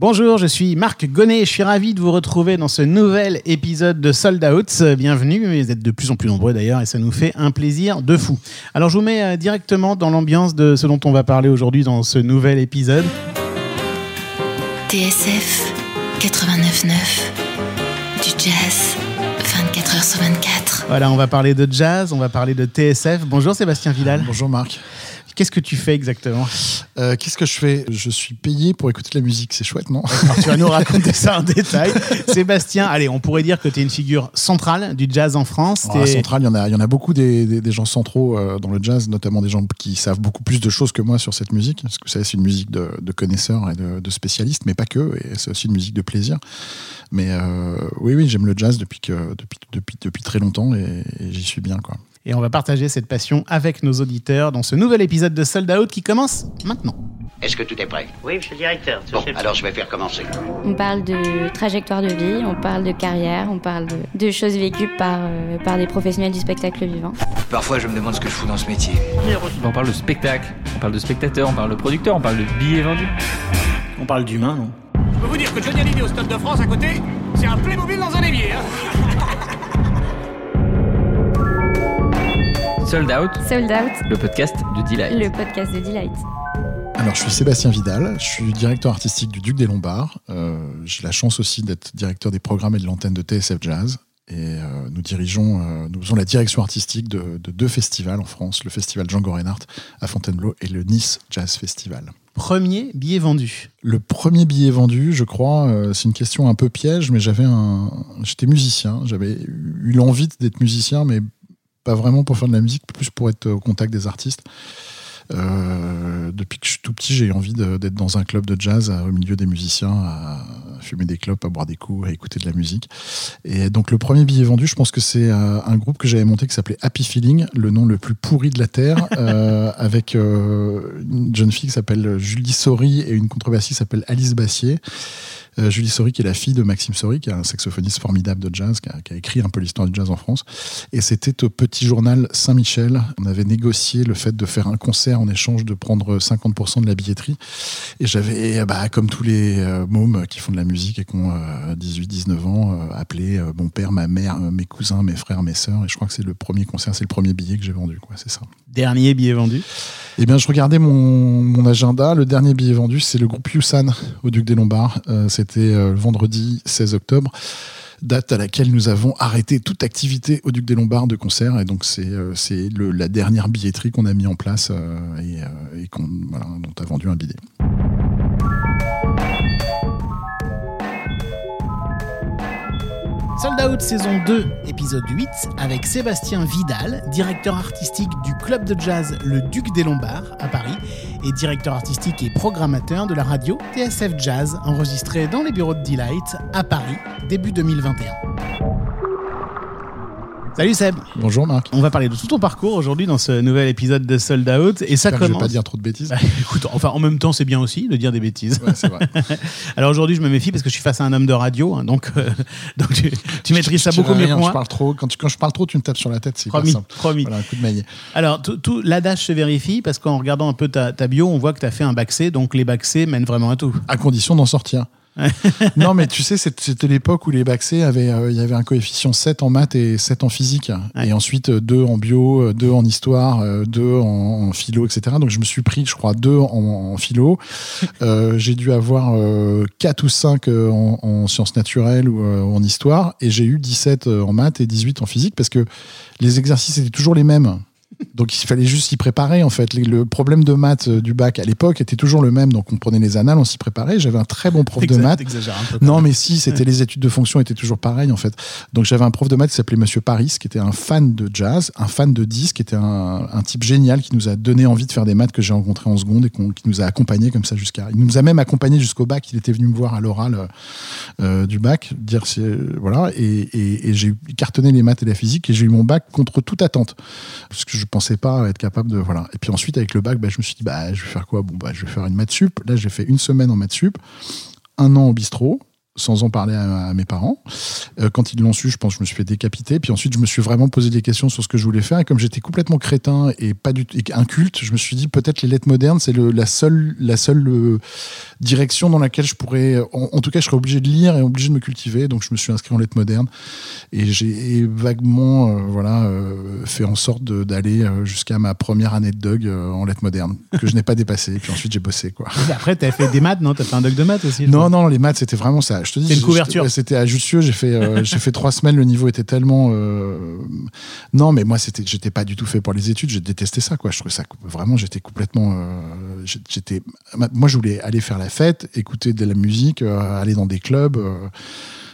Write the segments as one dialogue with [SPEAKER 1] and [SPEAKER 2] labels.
[SPEAKER 1] Bonjour, je suis Marc Gonnet et je suis ravi de vous retrouver dans ce nouvel épisode de Sold Out. Bienvenue, vous êtes de plus en plus nombreux d'ailleurs et ça nous fait un plaisir de fou. Alors je vous mets euh, directement dans l'ambiance de ce dont on va parler aujourd'hui dans ce nouvel épisode.
[SPEAKER 2] TSF 89.9 du jazz 24h sur 24.
[SPEAKER 1] Voilà, on va parler de jazz, on va parler de TSF. Bonjour Sébastien Vidal.
[SPEAKER 3] Bonjour Marc.
[SPEAKER 1] Qu'est-ce que tu fais exactement
[SPEAKER 3] Euh, Qu'est-ce que je fais Je suis payé pour écouter de la musique, c'est chouette, non
[SPEAKER 1] Alors, tu vas nous raconter ça en détail. Sébastien, allez, on pourrait dire que tu es une figure centrale du jazz en France.
[SPEAKER 3] Alors, Centrale, il y en a, y en a beaucoup des, des- des gens centraux euh, dans le jazz, notamment des gens qui savent beaucoup plus de choses que moi sur cette musique, parce que vous savez, c'est une musique de, de connaisseurs et de, de spécialistes, mais pas que, et c'est aussi une musique de plaisir. Mais euh, oui, oui, j'aime le jazz depuis, que, depuis, depuis, depuis très longtemps et, et j'y suis bien, quoi.
[SPEAKER 1] Et on va partager cette passion avec nos auditeurs dans ce nouvel épisode de Sold Out qui commence maintenant.
[SPEAKER 4] Est-ce que tout est prêt?
[SPEAKER 5] Oui, monsieur le directeur.
[SPEAKER 4] Bon, alors je vais faire commencer.
[SPEAKER 6] On parle de trajectoire de vie, on parle de carrière, on parle de, de choses vécues par, euh, par des professionnels du spectacle vivant.
[SPEAKER 7] Parfois, je me demande ce que je fous dans ce métier.
[SPEAKER 8] On parle de spectacle, on parle de spectateur, on parle de producteur, on parle de billets vendus.
[SPEAKER 1] On parle d'humain, non?
[SPEAKER 9] Je peux vous dire que Johnny Hallyday au Stade de France à côté, c'est un Playmobil dans un évier. Hein
[SPEAKER 8] Sold Out,
[SPEAKER 6] Sold Out,
[SPEAKER 8] le podcast de Delight.
[SPEAKER 6] le podcast de Delight.
[SPEAKER 3] Alors, je suis Sébastien Vidal, je suis directeur artistique du Duc des Lombards. Euh, J'ai la chance aussi d'être directeur des programmes et de l'antenne de TSF Jazz. Et euh, nous dirigeons, euh, nous faisons la direction artistique de, de deux festivals en France, le festival Django Reinhardt à Fontainebleau et le Nice Jazz Festival.
[SPEAKER 1] Premier billet vendu.
[SPEAKER 3] Le premier billet vendu, je crois, euh, c'est une question un peu piège, mais j'avais un, j'étais musicien, j'avais eu l'envie d'être musicien, mais pas vraiment pour faire de la musique, plus pour être au contact des artistes. Euh, depuis que je suis tout petit, j'ai eu envie d'être dans un club de jazz euh, au milieu des musiciens, à fumer des clopes, à boire des coups, à écouter de la musique. Et donc le premier billet vendu, je pense que c'est euh, un groupe que j'avais monté qui s'appelait Happy Feeling, le nom le plus pourri de la terre, euh, avec une jeune fille qui s'appelle Julie Sori et une contrebassiste qui s'appelle Alice Bassier. Euh, Julie Sori, qui est la fille de Maxime Sori, qui est un saxophoniste formidable de jazz, qui a, qui a écrit un peu l'histoire du jazz en France. Et c'était au petit journal Saint-Michel. On avait négocié le fait de faire un concert en échange de prendre 50% de la billetterie. Et j'avais, bah, comme tous les euh, mômes qui font de la musique et qui ont 18-19 ans, euh, appelé euh, mon père, ma mère, mes cousins, mes frères, mes sœurs. Et je crois que c'est le premier concert, c'est le premier billet que j'ai vendu, quoi. C'est ça.
[SPEAKER 1] Dernier billet vendu?
[SPEAKER 3] Eh bien, je regardais mon, mon agenda. Le dernier billet vendu, c'est le groupe Yusan au Duc des Lombards. Euh, C'était euh, le vendredi 16 octobre, date à laquelle nous avons arrêté toute activité au Duc des Lombards de concert. Et donc, c'est euh, la dernière billetterie qu'on a mis en place euh, et, a vendu un billet.
[SPEAKER 1] Sold Out saison 2, épisode 8, avec Sébastien Vidal, directeur artistique du club de jazz Le Duc des Lombards à Paris et directeur artistique et programmateur de la radio TSF Jazz, enregistré dans les bureaux de Delight à Paris début 2021. Salut Seb,
[SPEAKER 3] Bonjour Marc.
[SPEAKER 1] on va parler de tout ton parcours aujourd'hui dans ce nouvel épisode de Sold Out et ça
[SPEAKER 3] que je vais
[SPEAKER 1] commence.
[SPEAKER 3] pas dire trop de bêtises.
[SPEAKER 1] Bah, écoute, enfin en même temps c'est bien aussi de dire des bêtises.
[SPEAKER 3] Ouais, vrai.
[SPEAKER 1] Alors aujourd'hui je me méfie parce que je suis face à un homme de radio, hein, donc, euh, donc tu, tu maîtrises ça beaucoup mieux que
[SPEAKER 3] Je
[SPEAKER 1] moi.
[SPEAKER 3] parle trop. Quand, tu, quand je parle trop, tu me tapes sur la tête. C'est
[SPEAKER 1] Promis,
[SPEAKER 3] simple.
[SPEAKER 1] promis.
[SPEAKER 3] Voilà, un coup de maillet.
[SPEAKER 1] Alors, tout, tout- l'adage se vérifie parce qu'en regardant un peu ta, ta bio, on voit que tu as fait un bac C, donc les bac C mènent vraiment à tout.
[SPEAKER 3] à condition d'en sortir. non, mais tu sais, c'était l'époque où les bacs C avaient, euh, il y avait un coefficient 7 en maths et 7 en physique.
[SPEAKER 1] Ouais.
[SPEAKER 3] Et ensuite, 2 en bio, 2 en histoire, 2 en, en philo, etc. Donc, je me suis pris, je crois, 2 en, en philo. Euh, j'ai dû avoir 4 ou 5 en, en sciences naturelles ou euh, en histoire. Et j'ai eu 17 en maths et 18 en physique parce que les exercices étaient toujours les mêmes. Donc il fallait juste s'y préparer en fait. Le problème de maths euh, du bac à l'époque était toujours le même. Donc on prenait les annales, on s'y préparait. J'avais un très bon prof de maths.
[SPEAKER 1] un peu.
[SPEAKER 3] Non, mais si, c'était les études de fonction étaient toujours pareilles en fait. Donc j'avais un prof de maths qui s'appelait Monsieur Paris, qui était un fan de jazz, un fan de disques, qui était un, un type génial qui nous a donné envie de faire des maths que j'ai rencontré en seconde et qui nous a accompagnés comme ça jusqu'à. Il nous a même accompagnés jusqu'au bac. Il était venu me voir à l'oral euh, euh, du bac, dire si, euh, voilà, et, et- et j'ai cartonné les maths et la physique et j'ai eu mon bac contre toute attente parce que je pensais pas être capable de voilà. Et puis ensuite avec le bac, bah, je me suis dit bah je vais faire quoi? Bon bah je vais faire une maths sup. Là j'ai fait une semaine en maths sup, un an au bistrot. Sans en parler à, à mes parents. Euh, quand ils l'ont su, je pense que je me suis fait décapiter. Puis ensuite, je me suis vraiment posé des questions sur ce que je voulais faire. Et comme j'étais complètement crétin et pas du et inculte, je me suis dit peut-être les lettres modernes, c'est le- la seule, la seule euh, direction dans laquelle je pourrais, en, en tout cas, je serais obligé de lire et obligé de me cultiver. Donc, je me suis inscrit en lettres modernes et j'ai vaguement, euh, voilà, fait en sorte d'aller jusqu'à ma première année de euh, en lettres modernes que je n'ai pas dépassé. Et puis ensuite, j'ai bossé quoi.
[SPEAKER 1] Et Après, t'as fait des maths, non? T'as fait un doc de maths aussi
[SPEAKER 3] Non,
[SPEAKER 1] crois.
[SPEAKER 3] non, les maths, c'était vraiment ça. Je te dis,
[SPEAKER 1] C'est une couverture.
[SPEAKER 3] C'était à Jussieu. J'ai fait, euh, j'ai fait trois semaines. Le niveau était tellement. euh, Non, mais moi, c'était, j'étais pas du tout fait pour les études. J'ai détesté ça, quoi. Je trouvais ça vraiment. J'étais complètement. euh, J'étais. Moi, je voulais aller faire la fête, écouter de la musique, aller dans des clubs.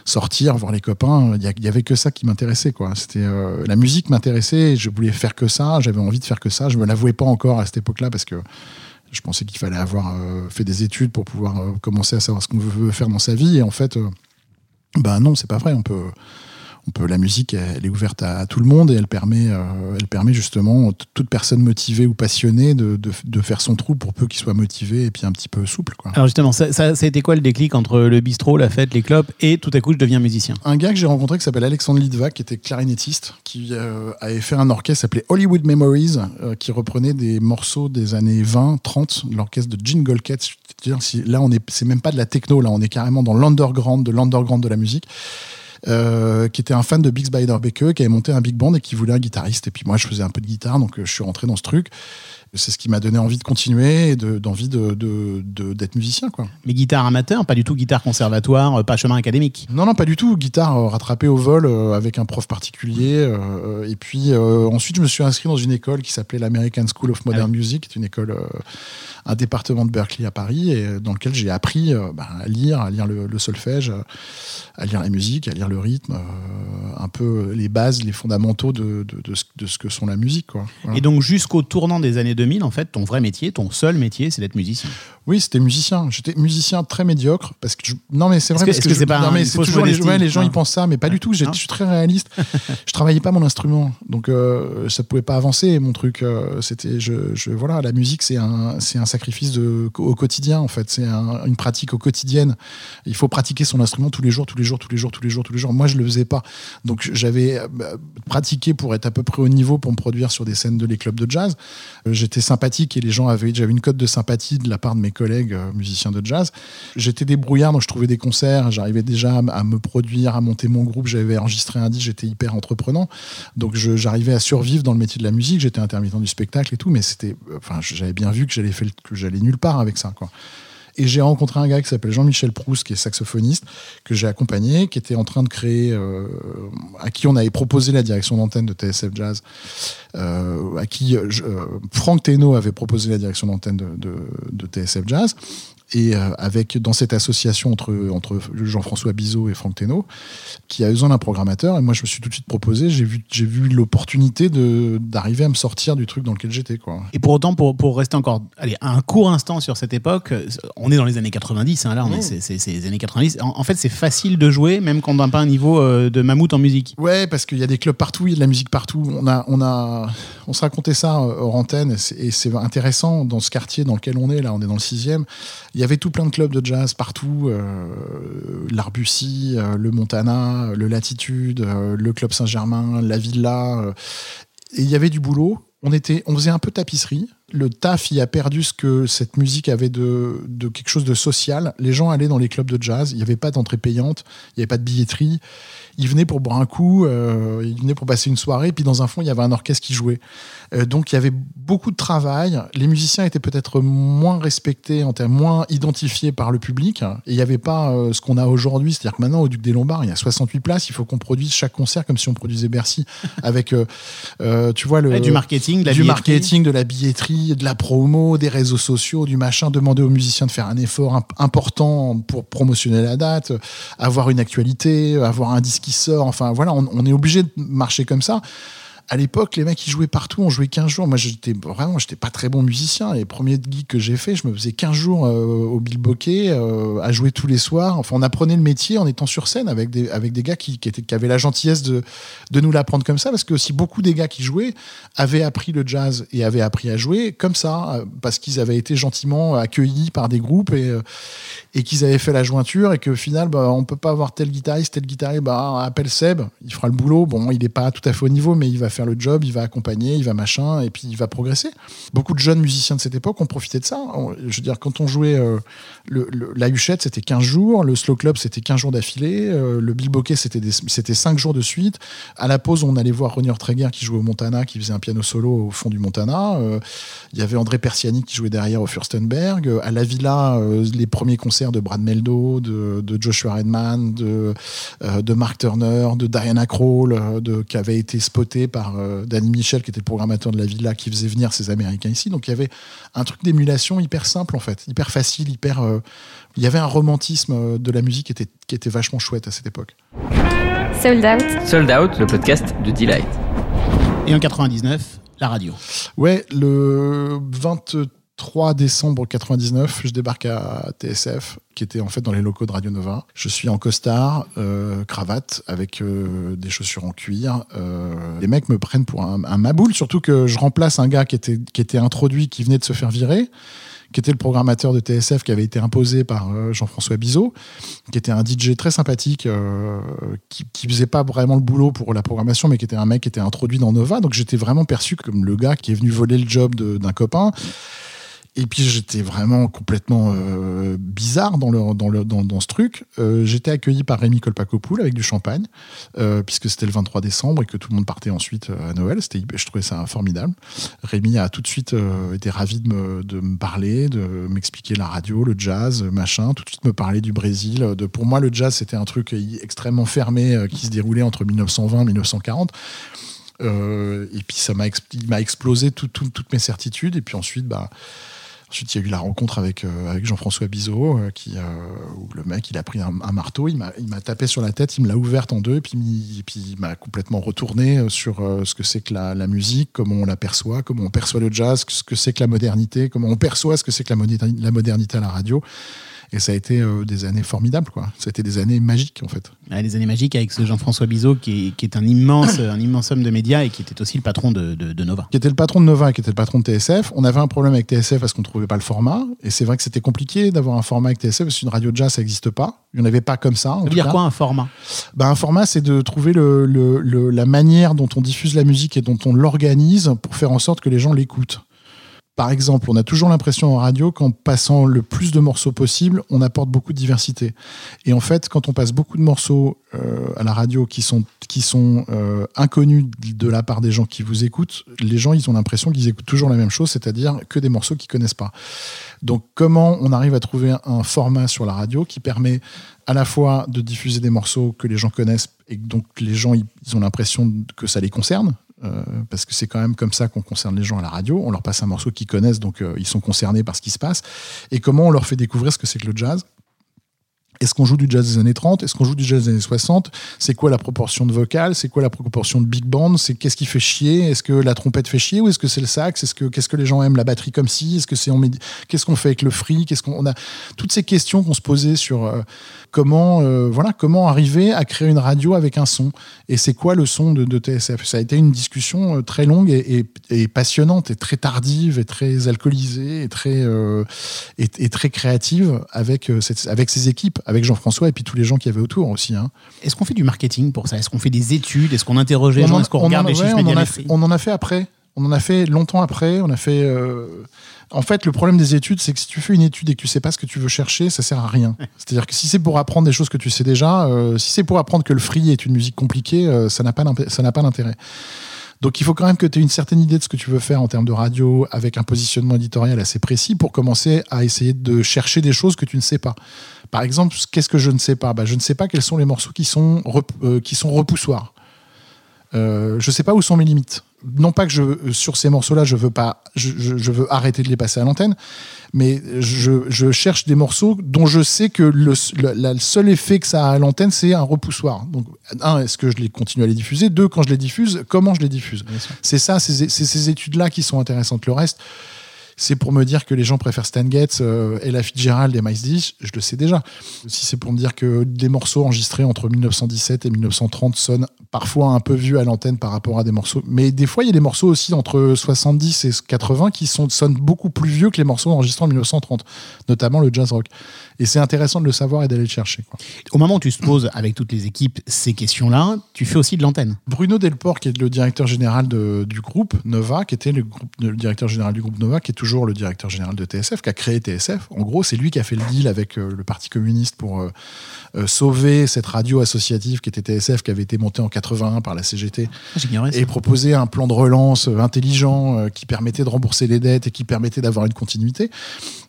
[SPEAKER 3] sortir, voir les copains, il y, avait que ça qui m'intéressait quoi. C'était la musique m'intéressait, je voulais faire que ça, j'avais envie de faire que ça. Je me l'avouais pas encore à cette époque-là parce que je pensais qu'il fallait avoir euh, fait des études pour pouvoir euh, commencer à savoir ce qu'on veut faire dans sa vie. Et en fait, ben non, c'est pas vrai. On peut, on peut, la musique, elle, est ouverte à, à tout le monde et elle permet, euh, elle permet justement toute personne motivée ou passionnée de, de, de faire son trou pour peu qu'il soit motivé et puis un petit peu souple. Quoi.
[SPEAKER 1] Alors justement, ça, ça, ça a été quoi le déclic entre le bistrot, la fête, les clopes et tout à coup je deviens musicien?
[SPEAKER 3] Un gars que j'ai rencontré qui s'appelle Alexandre Lidva, qui était clarinettiste, qui euh, avait fait un orchestre s'appelait Hollywood Memories, euh, qui reprenait des morceaux des années 20, 30, l'orchestre de Gene Golkett. Si, là, on est, c'est même pas de la techno, là, on est carrément dans l'underground de l'underground de la musique. Euh, qui était un fan de Big Spider Baker, qui avait monté un big band et qui voulait un guitariste. Et puis moi, je faisais un peu de guitare, donc euh, je suis rentré dans ce truc. C'est ce qui m'a donné envie de continuer et de- d'envie de, d'être musicien, quoi.
[SPEAKER 1] Mais guitare amateur, pas du tout guitare conservatoire, euh, pas chemin académique.
[SPEAKER 3] Non, non, pas du tout. Guitare euh, rattrapée au vol euh, avec un prof particulier. et puis ensuite, je me suis inscrit dans une école qui s'appelait l'American School of Modern Music, qui est une école, un département de Berkeley à Paris, et dans lequel j'ai appris bah, à lire, à lire le, le solfège, à lire la musique, à lire le rythme, un peu les bases, les fondamentaux de, de, de ce, de ce que sont la musique. Quoi. Voilà.
[SPEAKER 1] Et donc jusqu'au tournant des années 2000, en fait, ton vrai métier, ton seul métier, c'est d'être musicien.
[SPEAKER 3] Oui, c'était musicien. J'étais musicien très médiocre parce que je- non mais c'est vrai
[SPEAKER 1] que-
[SPEAKER 3] parce que,
[SPEAKER 1] que
[SPEAKER 3] je-
[SPEAKER 1] c'est pas
[SPEAKER 3] non, mais c'est toujours les, ouais, les gens
[SPEAKER 1] Non.
[SPEAKER 3] ils pensent ça mais pas du tout. Je suis très réaliste. je travaillais pas mon instrument donc euh, ça pouvait pas avancer mon truc. euh, c'était je, je- voilà la musique c'est un c'est un sacrifice de, au quotidien en fait c'est un- une pratique au quotidienne. Il faut pratiquer son instrument tous les jours tous les jours tous les jours tous les jours tous les jours. Moi je le faisais pas donc j'avais euh, pratiqué pour être à peu près au niveau pour me produire sur des scènes de les clubs de jazz. Euh, J'étais sympathique et les gens avaient j'avais une cote de sympathie de la part de mes collègues euh, musiciens de jazz. J'étais débrouillard, donc je trouvais des concerts, j'arrivais déjà à, me produire, à monter mon groupe, j'avais enregistré un disque, j'étais hyper entreprenant. Donc j'arrivais à survivre dans le métier de la musique, j'étais intermittent du spectacle et tout, mais c'était euh, enfin j'avais bien vu que j'allais que j'allais nulle part avec ça quoi. Et j'ai rencontré un gars qui s'appelle Jean-Michel Proust, qui est saxophoniste, que j'ai accompagné, qui était en train de créer, euh, à qui on avait proposé la direction d'antenne de TSF Jazz, euh, à qui euh, Franck Teno avait proposé la direction d'antenne de TSF Jazz. Et euh, avec dans cette association entre, entre Jean-François Bizot et Franck Teno, qui a besoin d'un programmateur, et moi je me suis tout de suite proposé, j'ai vu, j'ai vu l'opportunité de- d'arriver à me sortir du truc dans lequel j'étais. quoi.
[SPEAKER 1] Et pour autant, pour, pour rester encore allez, un court instant sur cette époque, on est dans les années 90, hein, là, on est, c'est, c'est- c'est les années 90. En, en fait, c'est facile de jouer, même quand on n'a pas un niveau euh, de mammouth en musique.
[SPEAKER 3] Ouais, parce qu'il y a des clubs partout, il y a de la musique partout. On a, on a, on se racontait ça euh, hors antenne, et c'est- et c'est intéressant dans ce quartier dans lequel on est. Là, on est dans le sixième. Il y avait tout plein de clubs de jazz partout, euh, l'Arbussy, euh, le Montana, euh, le Latitude, euh, le Club Saint-Germain, la Villa. et il y avait du boulot. On était, on faisait un peu tapisserie. Le taf y a perdu ce que cette musique avait de, de quelque chose de social. Les gens allaient dans les clubs de jazz. Il n'y avait pas d'entrée payante. Il n'y avait pas de billetterie. Ils venaient pour boire un coup. euh, ils venaient pour passer une soirée. Puis dans un fond, il y avait un orchestre qui jouait. Euh, donc il y avait beaucoup de travail. Les musiciens étaient peut-être moins respectés, en termes moins identifiés par le public. Et il n'y avait pas euh, ce qu'on a aujourd'hui. C'est-à-dire que maintenant, au Duc des Lombards, il y a 68 places. Il faut qu'on produise chaque concert comme si on produisait Bercy avec, euh, tu vois, le,
[SPEAKER 1] Ouais, du marketing, de la
[SPEAKER 3] du
[SPEAKER 1] billetterie.
[SPEAKER 3] marketing, de la billetterie, de la promo, des réseaux sociaux, du machin. Demander aux musiciens de faire un effort imp- important pour promotionner la date, avoir une actualité, avoir un disque qui sort. Enfin voilà, on, est obligé de marcher comme ça. À l'époque, les mecs, ils jouaient partout, on jouait 15 jours. Moi, j'étais vraiment, j'étais pas très bon musicien. Les premiers gigs que j'ai fait, je me faisais 15 jours euh, au Bilboquet, euh, à jouer tous les soirs. Enfin, on apprenait le métier en étant sur scène avec des, avec des gars qui, qui, étaient, qui avaient la gentillesse de, de nous l'apprendre comme ça, parce que aussi beaucoup des gars qui jouaient avaient appris le jazz et avaient appris à jouer comme ça, euh, parce qu'ils avaient été gentiment accueillis par des groupes et, euh, et qu'ils avaient fait la jointure et qu'au final, bah, on peut pas avoir tel guitariste, tel guitariste, bah, appelle Seb, il fera le boulot. Bon, il n'est pas tout à fait au niveau, mais il va faire le job, il va accompagner, il va machin, et puis il va progresser. Beaucoup de jeunes musiciens de cette époque ont profité de ça. Je veux dire, quand on jouait euh, la Huchette, c'était 15 jours, le Slow Club, c'était 15 jours d'affilée, euh, le Bilboquet, c'était des- c'était 5 jours de suite. À la pause, on allait voir Ronnie Traeger qui jouait au Montana, qui faisait un piano solo au fond du Montana. Euh, Il y avait André Persiani qui jouait derrière au Furstenberg. Euh, À la Villa, euh, les premiers concerts de Brad Meldo, de, Joshua Redman, de, Mark Turner, de Diana Krall, qui avait été spoté par Danny Michel, qui était le programmateur de la Villa, qui faisait venir ces Américains ici. Donc il y avait un truc d'émulation hyper simple, en fait, hyper facile, hyper. Euh, il y avait un romantisme euh, de la musique qui était, qui était vachement chouette à cette époque.
[SPEAKER 6] Sold Out.
[SPEAKER 8] Sold Out, le podcast de Delight.
[SPEAKER 1] Et en 99, la radio.
[SPEAKER 3] Ouais, le 23 décembre 99, je débarque à TSF, qui était en fait dans les locaux de Radio Nova. Je suis en costard, euh, cravate, avec euh, des chaussures en cuir. Euh, les mecs me prennent pour un, un maboule, surtout que je remplace un gars qui était, qui était introduit, qui venait de se faire virer qui était le programmateur de TSF qui avait été imposé par euh, Jean-François Bizot, qui était un DJ très sympathique, euh, qui, qui faisait pas vraiment le boulot pour la programmation, mais qui était un mec qui était introduit dans Nova. Donc j'étais vraiment perçu comme le gars qui est venu voler le job d'un copain. Et puis j'étais vraiment complètement euh, bizarre dans, le, dans, le, dans, dans ce truc. Euh, j'étais accueilli par Rémi Kolpakopoul avec du champagne, euh, puisque c'était le 23 décembre et que tout le monde partait ensuite à Noël. Je trouvais ça formidable. Rémi a tout de suite été ravi de me, de me parler, de m'expliquer la radio, le jazz, machin, tout de suite me parler du Brésil. Pour moi, le jazz, c'était un truc extrêmement fermé qui se déroulait entre 1920 et 1940. Euh, et puis ça m'a m'a explosé tout- tout- toutes mes certitudes. Et puis ensuite, bah, ensuite il y a eu la rencontre avec, euh, avec Jean-François Bizot, euh, qui, euh, où le mec il a pris un, marteau, il m'a tapé sur la tête, il me l'a ouverte en deux, et puis, il- m'a complètement retourné sur ce que c'est que la, la musique, comment on l'aperçoit, comment on perçoit le jazz, ce que c'est que la modernité, comment on perçoit ce que c'est que la, la modernité à la radio. Et ça a été euh, des années formidables, quoi. Ça a été des années magiques, en fait.
[SPEAKER 1] Ouais, les années magiques avec ce Jean-François Bizot qui est, qui est un immense, un immense homme de médias et qui était aussi le patron de, de- de Nova.
[SPEAKER 3] qui était le patron de Nova et qui était le patron de TSF. On avait un problème avec TSF parce qu'on trouvait pas le format. Et c'est vrai que c'était compliqué d'avoir un format avec TSF parce qu'une radio de jazz, ça n'existe pas. Il n'y en avait pas comme ça. en
[SPEAKER 1] Ça veut
[SPEAKER 3] tout
[SPEAKER 1] dire
[SPEAKER 3] cas.
[SPEAKER 1] quoi un format?
[SPEAKER 3] Ben, Un format, c'est de trouver le, le- le- la manière dont on diffuse la musique et dont on l'organise pour faire en sorte que les gens l'écoutent. Par exemple, on a toujours l'impression en radio qu'en passant le plus de morceaux possible, on apporte beaucoup de diversité. Et en fait, quand on passe beaucoup de morceaux euh, à la radio qui sont, euh, inconnus de la part des gens qui vous écoutent, les gens, ils ont l'impression qu'ils écoutent toujours la même chose, c'est-à-dire que des morceaux qu'ils connaissent pas. Donc, comment on arrive à trouver un format sur la radio qui permet à la fois de diffuser des morceaux que les gens connaissent et donc les gens ont l'impression que ça les concerne euh, parce que c'est quand même comme ça qu'on concerne les gens à la radio. On leur passe un morceau qu'ils connaissent, donc euh, ils sont concernés par ce qui se passe. Et comment on leur fait découvrir ce que c'est que le jazz? Est-ce qu'on joue du jazz des années 30 Est-ce qu'on joue du jazz des années 60 C'est quoi la proportion de vocal C'est quoi la proportion de big band C'est qu'est-ce qui fait chier? Est-ce que la trompette fait chier ou est-ce que c'est le sax? Est-ce que qu'est-ce que les gens aiment la batterie comme si? Est-ce que c'est on qu'est-ce qu'on fait avec le free? Qu'est-ce qu'on on a toutes ces questions qu'on se posait sur euh, comment euh, voilà comment arriver à créer une radio avec un son et c'est quoi le son de, de TSF Ça a été une discussion euh, très longue et, et- et passionnante et très tardive et très alcoolisée et très euh, et, et très créative avec cette- avec ses équipes, avec Jean-François et puis tous les gens qui avaient autour aussi. hein.
[SPEAKER 1] Est-ce qu'on fait du marketing pour ça? Est-ce qu'on fait des études? Est-ce qu'on interroge les gens?
[SPEAKER 3] en-
[SPEAKER 1] Est-ce qu'on
[SPEAKER 3] en
[SPEAKER 1] les chiffres
[SPEAKER 3] on en, a fait, on en a fait après. On en a fait longtemps après. On a fait. euh, En fait, le problème des études, c'est que si tu fais une étude et que tu sais pas ce que tu veux chercher, ça sert à rien. C'est-à-dire que si c'est pour apprendre des choses que tu sais déjà, euh, si c'est pour apprendre que le free est une musique compliquée, euh, ça n'a pas d'intérêt. Donc il faut quand même que tu aies une certaine idée de ce que tu veux faire en termes de radio, avec un positionnement éditorial assez précis pour commencer à essayer de chercher des choses que tu ne sais pas. Par exemple, qu'est-ce que je ne sais pas? Bah, Je ne sais pas quels sont les morceaux qui sont, euh, qui sont repoussoirs. Euh, je sais pas où sont mes limites. Non pas que je, sur ces morceaux-là, je veux pas, je, veux arrêter de les passer à l'antenne, mais je, je cherche des morceaux dont je sais que le, le, la- le seul effet que ça a à l'antenne, c'est un repoussoir. Donc, un, est-ce que je les continue à les diffuser? Deux, quand je les diffuse, comment je les diffuse? C'est ça, c'est c'est ces études-là qui sont intéressantes. Le reste, c'est pour me dire que les gens préfèrent Stan Getz, euh, Ella Fitzgerald et Miles Davis, je le sais déjà. Si c'est pour me dire que des morceaux enregistrés entre 1917 et 1930 sonnent parfois un peu vieux à l'antenne par rapport à des morceaux, mais des fois il y a des morceaux aussi entre 70 et 80 qui sont, sonnent beaucoup plus vieux que les morceaux enregistrés en 1930, notamment le jazz rock. Et c'est intéressant de le savoir et d'aller le chercher. quoi.
[SPEAKER 1] Au moment où tu te poses avec toutes les équipes ces questions-là, tu fais aussi de l'antenne.
[SPEAKER 3] Bruno Delport, qui est le directeur général de- du groupe Nova, qui était le, groupe- le directeur général du groupe Nova, qui est toujours le directeur général de TSF, qui a créé TSF. En gros, c'est lui qui a fait le deal avec euh, le Parti communiste pour euh, euh, sauver cette radio associative qui était TSF, qui avait été montée en 81 par la CGT,
[SPEAKER 1] ça.
[SPEAKER 3] et proposer un plan de relance intelligent qui permettait de rembourser les dettes et qui permettait d'avoir une continuité.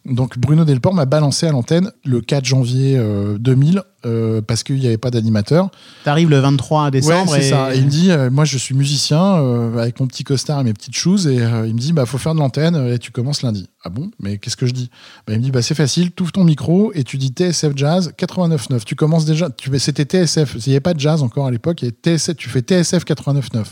[SPEAKER 3] Donc Bruno Delport m'a balancé à l'antenne le 4 janvier euh, 2000 euh, parce qu'il n'y avait pas d'animateur.
[SPEAKER 1] T'arrives le 23 décembre
[SPEAKER 3] Ouais, c'est
[SPEAKER 1] et...
[SPEAKER 3] ça. Et il me dit, euh, moi je suis musicien euh, avec mon petit costard et mes petites choses, et euh, il me dit, bah faut faire de l'antenne euh, et tu commences lundi. Ah bon? Mais qu'est-ce que je dis? Bah, Il me dit, bah c'est facile, tu ouvres ton micro et tu dis TSF Jazz 89.9. Tu commences déjà, tu, c'était TSF, il n'y avait pas de jazz encore à l'époque, et TSF, tu fais TSF 89.9.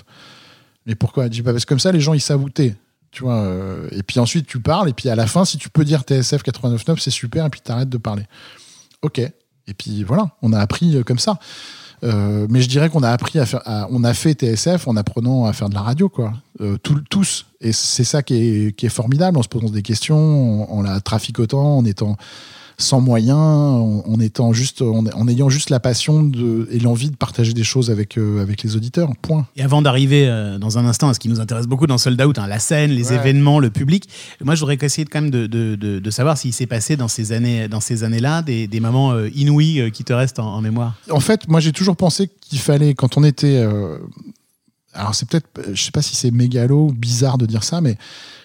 [SPEAKER 3] Mais pourquoi? Il dit, bah parce que comme ça les gens ils savent où t'es. Tu vois, euh, et puis ensuite tu parles, et puis à la fin, si tu peux dire TSF 89.9, c'est super, et puis t'arrêtes de parler. Ok. Et puis voilà, on a appris euh, comme ça. Euh, mais je dirais qu'on a appris à faire, à- on a fait TSF en apprenant à faire de la radio, quoi. Euh, tous. Et c'est ça qui est, qui est formidable en se posant des questions, en la traficotant, en étant sans moyens, en, en étant juste, en, en ayant juste la passion de, et l'envie de partager des choses avec, euh, avec les auditeurs. Point.
[SPEAKER 1] Et avant d'arriver euh, dans un instant à ce qui nous intéresse beaucoup dans Sold Out, hein, la scène, les
[SPEAKER 3] Ouais.
[SPEAKER 1] événements, le public, moi je voudrais essayer de, quand même de, de, de, de savoir s'il s'est passé dans ces années, dans ces années-là des, des moments euh, inouïs qui te restent en, en mémoire.
[SPEAKER 3] En fait, moi, j'ai toujours pensé qu'il fallait, quand on était. Euh, alors, c'est peut-être. Je sais pas si c'est mégalo ou bizarre de dire ça, mais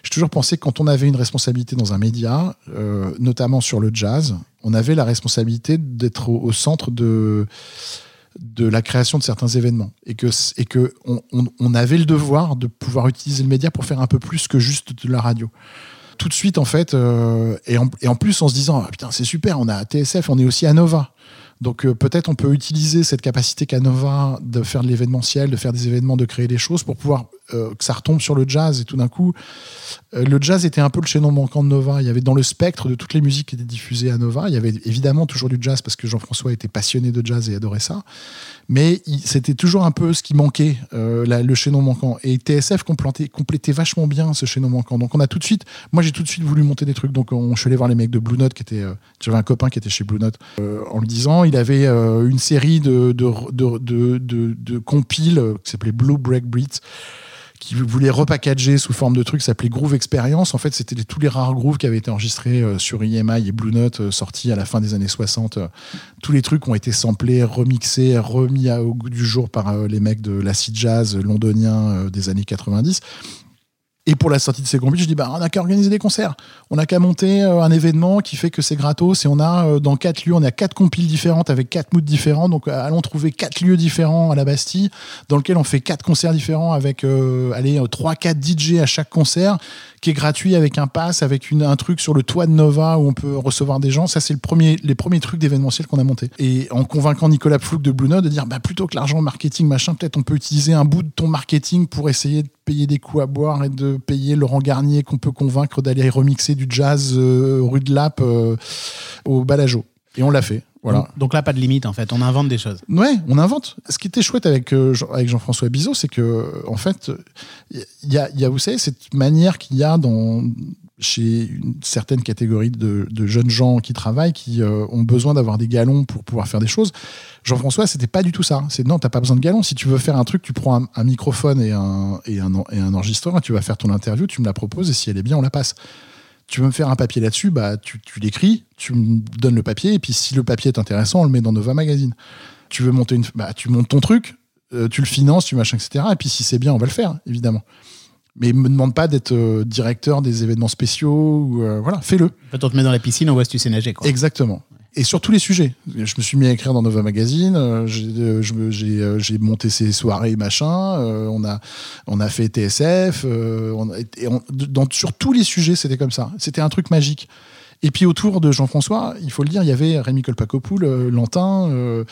[SPEAKER 3] j'ai toujours pensé que quand on avait une responsabilité dans un média, euh, notamment sur le jazz, on avait la responsabilité d'être au, centre de de la création de certains événements et que et que on, avait le devoir de pouvoir utiliser le média pour faire un peu plus que juste de la radio tout de suite en fait euh, et, en, et en plus en se disant Ah, putain c'est super on a TSF on est aussi à Nova donc euh, peut-être on peut utiliser cette capacité qu'a Nova de faire de l'événementiel de faire des événements de créer des choses pour pouvoir euh, que ça retombe sur le jazz et tout d'un coup euh, le jazz était un peu le chaînon manquant de Nova il y avait dans le spectre de toutes les musiques qui étaient diffusées à Nova il y avait évidemment toujours du jazz parce que Jean-François était passionné de jazz et adorait ça mais c'était toujours un peu ce qui manquait, euh, le chaînon manquant. Et TSF complétait, complétait vachement bien ce chaînon manquant. Donc on a tout de suite, moi j'ai tout de suite voulu monter des trucs. Donc on, je suis allé voir les mecs de Blue Note qui étaient, j'avais un copain qui était chez Blue Note, en le disant, il avait une série de de de de, de, compiles qui s'appelait Blue Break Beats qui voulait repackager sous forme de trucs, ça s'appelait Groove Experience. En fait, c'était tous les rares grooves qui avaient été enregistrés euh, sur EMI et Blue Note, euh, sortis à la fin des années 60. Euh, tous les trucs ont été samplés, remixés, remis au goût du jour par les mecs de l'acid jazz londonien des années 90. Et pour la sortie de ces compiles, je dis bah on n'a qu'à organiser des concerts. On n'a qu'à monter euh, un événement qui fait que c'est gratos et on a euh, dans quatre lieux, on a quatre compiles différentes avec quatre moods différents. Donc euh, allons trouver quatre lieux différents à la Bastille dans lequel on fait quatre concerts différents avec euh, allez trois quatre DJ à chaque concert qui est gratuit avec un pass avec une, un truc sur le toit de Nova où on peut recevoir des gens. Ça c'est le premier les premiers trucs d'événementiel qu'on a monté. Et en convainquant Nicolas Pflouk de Blue Note de dire bah plutôt que l'argent marketing machin, peut-être on peut utiliser un bout de ton marketing pour essayer de payer des coups à boire et de payer Laurent Garnier qu'on peut convaincre d'aller remixer du jazz euh, rue de Lappe euh, au Balajo. Et on l'a fait. Voilà.
[SPEAKER 1] Donc, donc là, pas de limite en fait, on invente des choses.
[SPEAKER 3] Ouais, on invente. Ce qui était chouette avec, euh, Jean- avec Jean-François Bizot, c'est que, en fait, il y a, il y a, vous savez, cette manière qu'il y a dans, chez une certaine catégorie de, jeunes gens qui travaillent, qui euh, ont besoin d'avoir des galons pour pouvoir faire des choses. Jean-François, c'était pas du tout ça. C'est non, t'as pas besoin de galons. Si tu veux faire un truc, tu prends un, microphone et un, et, un, enregistreur, tu vas faire ton interview, tu me la proposes et si elle est bien, on la passe tu veux me faire un papier là-dessus, bah, tu, l'écris, tu me donnes le papier, et puis si le papier est intéressant, on le met dans Nova Magazine. Tu veux monter une, bah, tu montes ton truc, euh, tu le finances, tu machin, etc. Et puis si c'est bien, on va le faire, évidemment. Mais me demande pas d'être euh, directeur des événements spéciaux, ou euh, voilà, fais-le.
[SPEAKER 1] Fait, on te met dans la piscine, on voit si tu sais nager. Quoi.
[SPEAKER 3] Exactement. et sur tous les sujets. Je me suis mis à écrire dans Nova Magazine, euh, j'ai euh, j'ai euh, j'ai monté ces soirées machin, euh, on a on a fait TSF, euh, on et on- dans, sur tous les sujets c'était comme ça. C'était un truc magique. Et puis autour de Jean-François, il faut le dire, il y avait Rémi Colpacopoul, euh, Lantin, euh,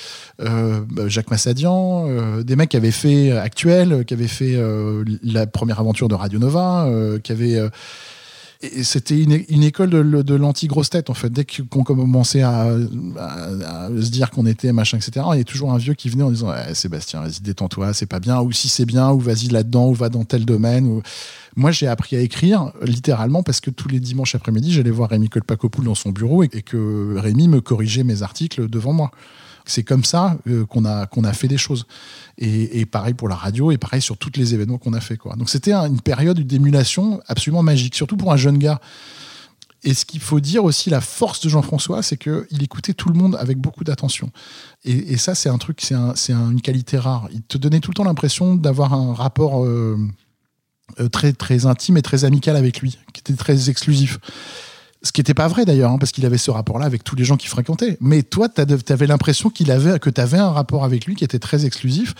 [SPEAKER 3] euh, bah, Jacques Massadian, des mecs qui avaient fait Actuel, qui avaient fait la première aventure de Radio Nova, qui avaient c'était une, école de, l'anti-grosse tête, en fait. Dès qu'on commençait à se dire qu'on était machin, etc., il y a toujours un vieux qui venait en disant Eh, Sébastien, vas-y, détends-toi, c'est pas bien, ou si c'est bien, ou vas-y là-dedans, ou va dans tel domaine. Ou... Moi, j'ai appris à écrire littéralement parce que tous les dimanches après-midi, j'allais voir Rémi Colpacopoul dans son bureau et, et que Rémi me corrigeait mes articles devant moi. C'est comme ça euh, qu'on a, qu'on a fait des choses. Et, pareil pour la radio, et pareil sur tous les événements qu'on a fait. Quoi. Donc c'était un- une période d'émulation absolument magique, surtout pour un jeune gars. Et ce qu'il faut dire aussi, la force de Jean-François, c'est qu'il écoutait tout le monde avec beaucoup d'attention. Et, ça, c'est un truc, c'est un- un- une qualité rare. Il te donnait tout le temps l'impression d'avoir un rapport euh, euh, très, très intime et très amical avec lui, qui était très exclusif. Ce qui n'était pas vrai d'ailleurs, hein, parce qu'il avait ce rapport-là avec tous les gens qui fréquentaient. Mais toi, tu avais l'impression qu'il avait, que tu avais un rapport avec lui qui était très exclusif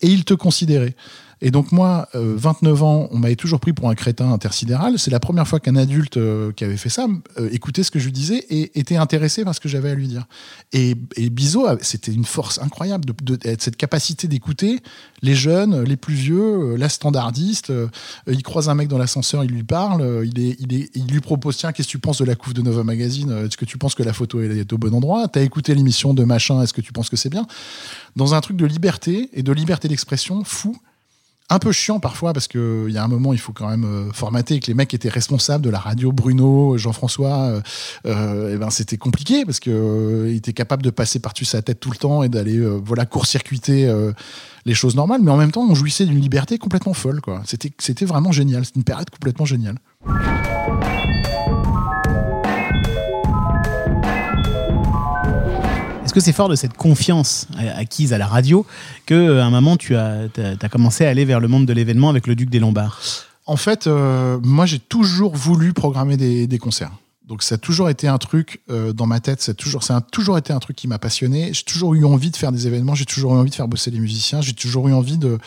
[SPEAKER 3] et il te considérait. Et donc moi, euh, 29 ans, on m'avait toujours pris pour un crétin intersidéral. C'est la première fois qu'un adulte euh, qui avait fait ça euh, écoutait ce que je lui disais et était intéressé par ce que j'avais à lui dire. Et, et Bizot, c'était une force incroyable de, cette capacité d'écouter les jeunes, les plus vieux, euh, la standardiste. euh, il croise un mec dans l'ascenseur, il lui parle, euh, il, il, lui propose tiens, qu'est-ce que tu penses de la couve de Nova Magazine Est-ce que tu penses que la photo est au bon endroit T'as écouté l'émission de machin Est-ce que tu penses que c'est bien? Dans un truc de liberté et de liberté d'expression fou un peu chiant parfois parce que il y a un moment il faut quand même euh, formater et que les mecs étaient responsables de la radio Bruno Jean-François euh, euh, et ben c'était compliqué parce que euh, il était capable de passer par-dessus sa tête tout le temps et d'aller euh, voilà court-circuiter euh, les choses normales. Mais en même temps on jouissait d'une liberté complètement folle quoi. C'était c'était vraiment génial. C'était une période complètement géniale
[SPEAKER 1] c'est fort de cette confiance euh, acquise à la radio que euh, un moment tu as, commencé à aller vers le monde de l'événement avec le Duc des Lombards
[SPEAKER 3] En fait, euh, moi, j'ai toujours voulu programmer des, concerts. Donc, ça a toujours été un truc dans ma tête. Ça a toujours, ça a toujours été un truc qui m'a passionné. J'ai toujours eu envie de faire des événements. J'ai toujours eu envie de faire bosser les musiciens. J'ai toujours eu envie de.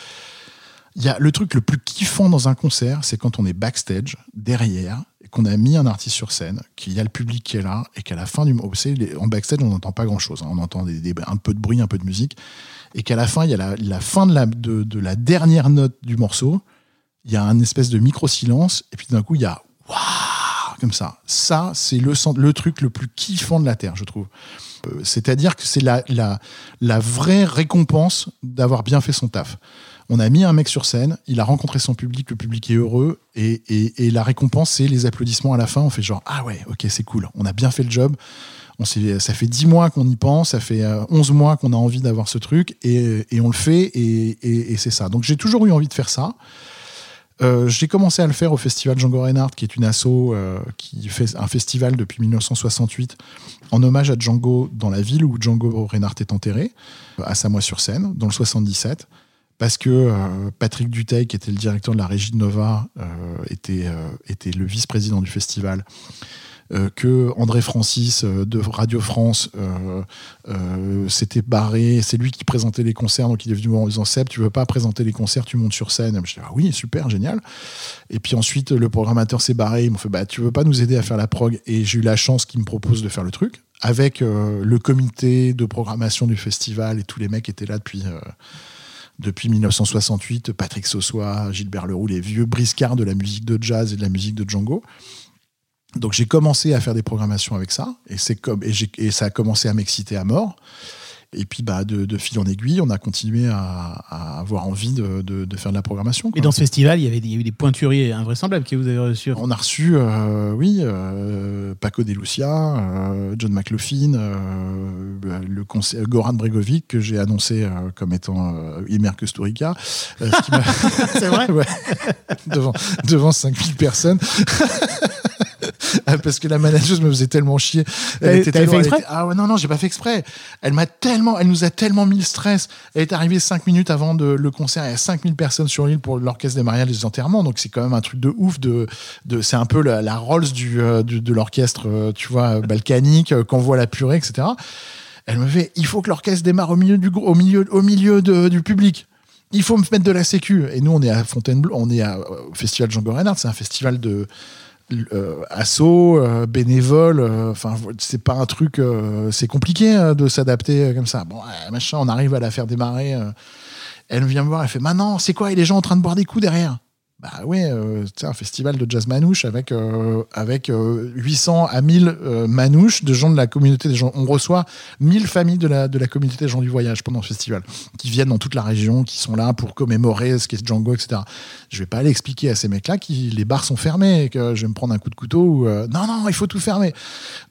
[SPEAKER 3] Il y a le truc le plus kiffant dans un concert, c'est quand on est backstage, derrière, qu'on a mis un artiste sur scène, qu'il y a le public qui est là, et qu'à la fin du. Les- en backstage, on n'entend pas grand-chose. hein. On entend des- un peu de bruit, un peu de musique. Et qu'à la fin, il y a la, fin de la, de, de la dernière note du morceau il y a un espèce de micro-silence, et puis d'un coup, il y a waouh, comme ça. Ça, c'est le, truc le plus kiffant de la Terre, je trouve. Euh, C'est-à-dire que c'est la vraie récompense d'avoir bien fait son taf. On a mis un mec sur scène, il a rencontré son public, le public est heureux, et, la récompense, c'est les applaudissements à la fin. On fait genre, ah ouais, ok, c'est cool, on a bien fait le job. Ça fait 10 mois qu'on y pense, ça fait euh, 11 mois qu'on a envie d'avoir ce truc, et, on le fait, et, c'est ça. Donc j'ai toujours eu envie de faire ça. Euh, j'ai commencé à le faire au festival Django Reinhardt, qui est une asso euh, qui fait un festival depuis 1968 en hommage à Django dans la ville où Django Reinhardt est enterré, euh, à Samois-sur-Seine, dans le 77. Parce que euh, Patrick Duteil, qui était le directeur de la régie de Nova, euh, était, euh, était le vice-président du festival. Que André Francis de Radio France s'était barré. C'est lui qui présentait les concerts, donc il est venu en disant Seb, tu veux pas présenter les concerts, tu montes sur scène. Je dis ah oui, super, génial. Et puis ensuite, le programmateur s'est barré. Ils m'ont fait bah tu veux pas nous aider à faire la prog? Et j'ai eu la chance qu'il me propose de faire le truc avec le comité de programmation du festival et tous les mecs étaient là depuis. Depuis 1968, Patrick Sossois, Gilbert Leroux, les vieux briscards de la musique de jazz et de la musique de Django. Donc j'ai commencé à faire des programmations avec ça, et, comme, et ça a commencé à m'exciter à mort. Et puis bah, de, de fil en aiguille, on a continué à, à avoir envie de, de- de faire de la programmation.
[SPEAKER 1] Et
[SPEAKER 3] quoi.
[SPEAKER 1] dans ce festival, il y avait des, il y a eu des pointuriers invraisemblables que vous avez reçus.
[SPEAKER 3] On a reçu, euh, oui, euh, Paco de Lucia, euh, John McLaughlin, euh, le conseil, Goran Bregovic, que j'ai annoncé euh, comme étant euh, Imer euh, m'a-
[SPEAKER 1] C'est vrai
[SPEAKER 3] Ouais. devant, devant 5000 personnes. Parce que la manageuse me faisait tellement chier.
[SPEAKER 1] T'avais-
[SPEAKER 3] était tellement-
[SPEAKER 1] fait
[SPEAKER 3] elle était- Ah ouais, non, non, j'ai pas fait exprès. Elle m'a tellement, elle nous a tellement mis le stress. Elle est arrivée cinq minutes avant de, le concert. Il y a 5000 personnes sur l'île pour l'orchestre des mariages et des enterrements. Donc c'est quand même un truc de ouf. De, de, c'est un peu la, la Rolls du, euh, du- de l'orchestre, euh, tu vois, balkanique, euh, qu'on voit la purée, etc. Elle me fait, il faut que l'orchestre démarre au milieu du, grou- au milieu, au milieu de- du public. Il faut me mettre de la sécu. Et nous, on est à Fontainebleau, on est à- au festival Django Reinhardt. C'est un festival de euh, assaut, euh, bénévole. euh, Enfin, c'est pas un truc. euh, c'est compliqué euh, de s'adapter comme ça. Bon, machin, on arrive à la faire démarrer. elle vient me voir, elle fait Maintenant, c'est quoi Et les gens en train de boire des coups derrière? Bah ouais, euh, c'est un festival de jazz manouche avec, euh, avec euh, 800 à 1000 euh, manouches de gens de la communauté des gens. On reçoit 1000 familles de la, de la communauté des gens du voyage pendant ce festival, qui viennent dans toute la région, qui sont là pour commémorer ce qu'est Django, etc. Je vais pas aller expliquer à ces mecs-là que les bars sont fermés et que je vais me prendre un coup de couteau ou euh, non, non, il faut tout fermer.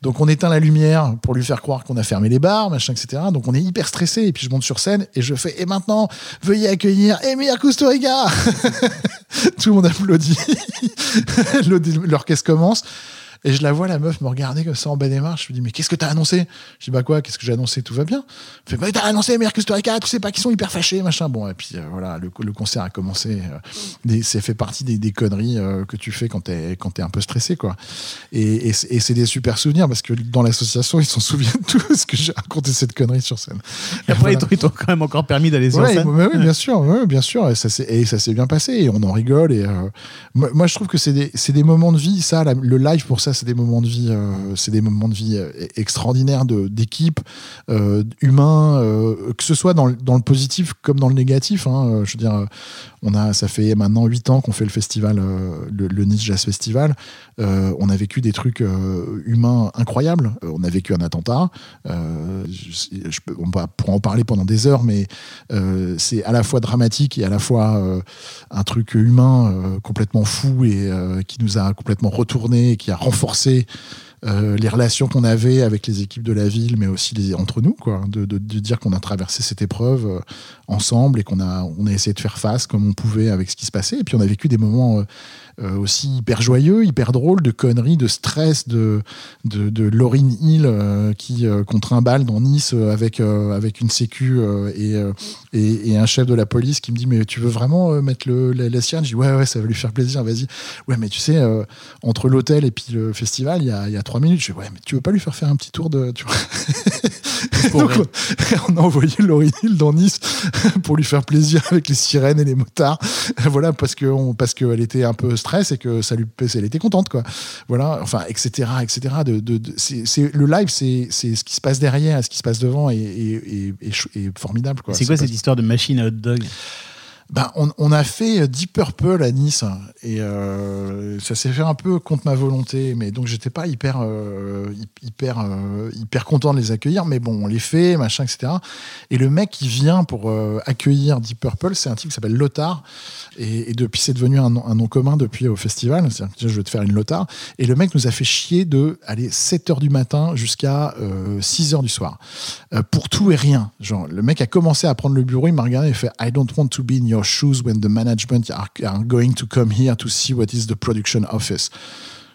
[SPEAKER 3] Donc on éteint la lumière pour lui faire croire qu'on a fermé les bars, machin, etc. Donc on est hyper stressé et puis je monte sur scène et je fais et maintenant, veuillez accueillir Emir Kusturica tout le monde applaudit. L'orchestre commence. Et je la vois, la meuf me regarder comme ça en bas des marches. Je lui dis, mais qu'est-ce que t'as annoncé? Je dis, bah quoi, qu'est-ce que j'ai annoncé? Tout va bien. Elle fait, bah t'as annoncé Emir Kusturica, tu sais pas qu'ils sont hyper fâchés, machin. Bon, et puis euh, voilà, le, le concert a commencé. euh, c'est fait partie des, des conneries euh, que tu fais quand t'es quand t'es un peu stressé, quoi. Et, et c'est et c'est des super souvenirs parce que dans l'association, ils s'en souviennent tous que j'ai raconté cette connerie sur scène.
[SPEAKER 1] Et après, ils t'ont- ils t'ont quand même encore permis d'aller sur
[SPEAKER 3] Ouais,
[SPEAKER 1] scène.
[SPEAKER 3] ouais, bien sûr, ouais, bien sûr, et ça s'est bien passé et on en rigole et euh, moi, moi, je trouve que c'est des moments de vie ça la- le live pour ça c'est des moments de vie euh, c'est des moments de vie euh, extraordinaires de d'équipe euh, humains euh, que ce soit dans, le- positif comme dans le négatif hein, je veux dire on a ça fait maintenant huit ans qu'on fait le festival euh, le, Nice Jazz Festival. Euh, on a vécu des trucs euh, humains incroyables. On a vécu un attentat. Je, on va en parler pendant des heures mais c'est à la fois dramatique et à la fois un truc humain complètement fou et qui nous a complètement retourné et qui a renforcé euh, les relations qu'on avait avec les équipes de la ville, mais aussi les, entre nous, quoi, de, de- dire qu'on a traversé cette épreuve euh, ensemble et qu'on a, on a essayé de faire face comme on pouvait avec ce qui se passait. Et puis on a vécu des moments euh, aussi hyper joyeux, hyper drôles, de conneries, de stress, de, de, de Hill euh, qui contre un bal dans Nice avec, avec une sécu et, et, un chef de la police qui me dit mais tu veux vraiment mettre le, la, la sienne? Je dis ouais ouais ça va lui faire plaisir, vas-y. Ouais mais tu sais entre l'hôtel et puis le festival il y a, y a trois minutes. Je dis ouais mais tu veux pas lui faire faire un petit tour de tu vois Donc, on, on a envoyé Lauryn Hill dans Nice pour lui faire plaisir avec les sirènes et les motards. voilà parce que on, parce qu'elle était un peu stress et que ça lui elle était contente quoi. Voilà enfin etc etc. De, de, de- c'est, c'est- le live c'est, c'est ce qui se passe derrière, ce qui se passe devant et, et, et- et chou- et formidable quoi.
[SPEAKER 1] C'est quoi cette histoire de machine à hot dog?
[SPEAKER 3] Ben, on, a fait Deep Purple à Nice et euh, ça s'est fait un peu contre ma volonté, mais donc j'étais pas hyper euh, hyper euh, hyper content de les accueillir, mais bon on les fait machin etc. Et le mec qui vient pour euh, accueillir Deep Purple, c'est un type qui s'appelle Lothar et, depuis c'est devenu un, nom- un nom commun depuis au festival. C'est-à-dire je vais te faire une Lothar et le mec nous a fait chier de aller 7 heures du matin jusqu'à euh, 6 heures du soir euh, pour tout et rien. Genre, le mec a commencé à prendre le bureau, il m'a regardé et fait I don't want to be in your shoes when the management are, are going to come here to see what is the production office.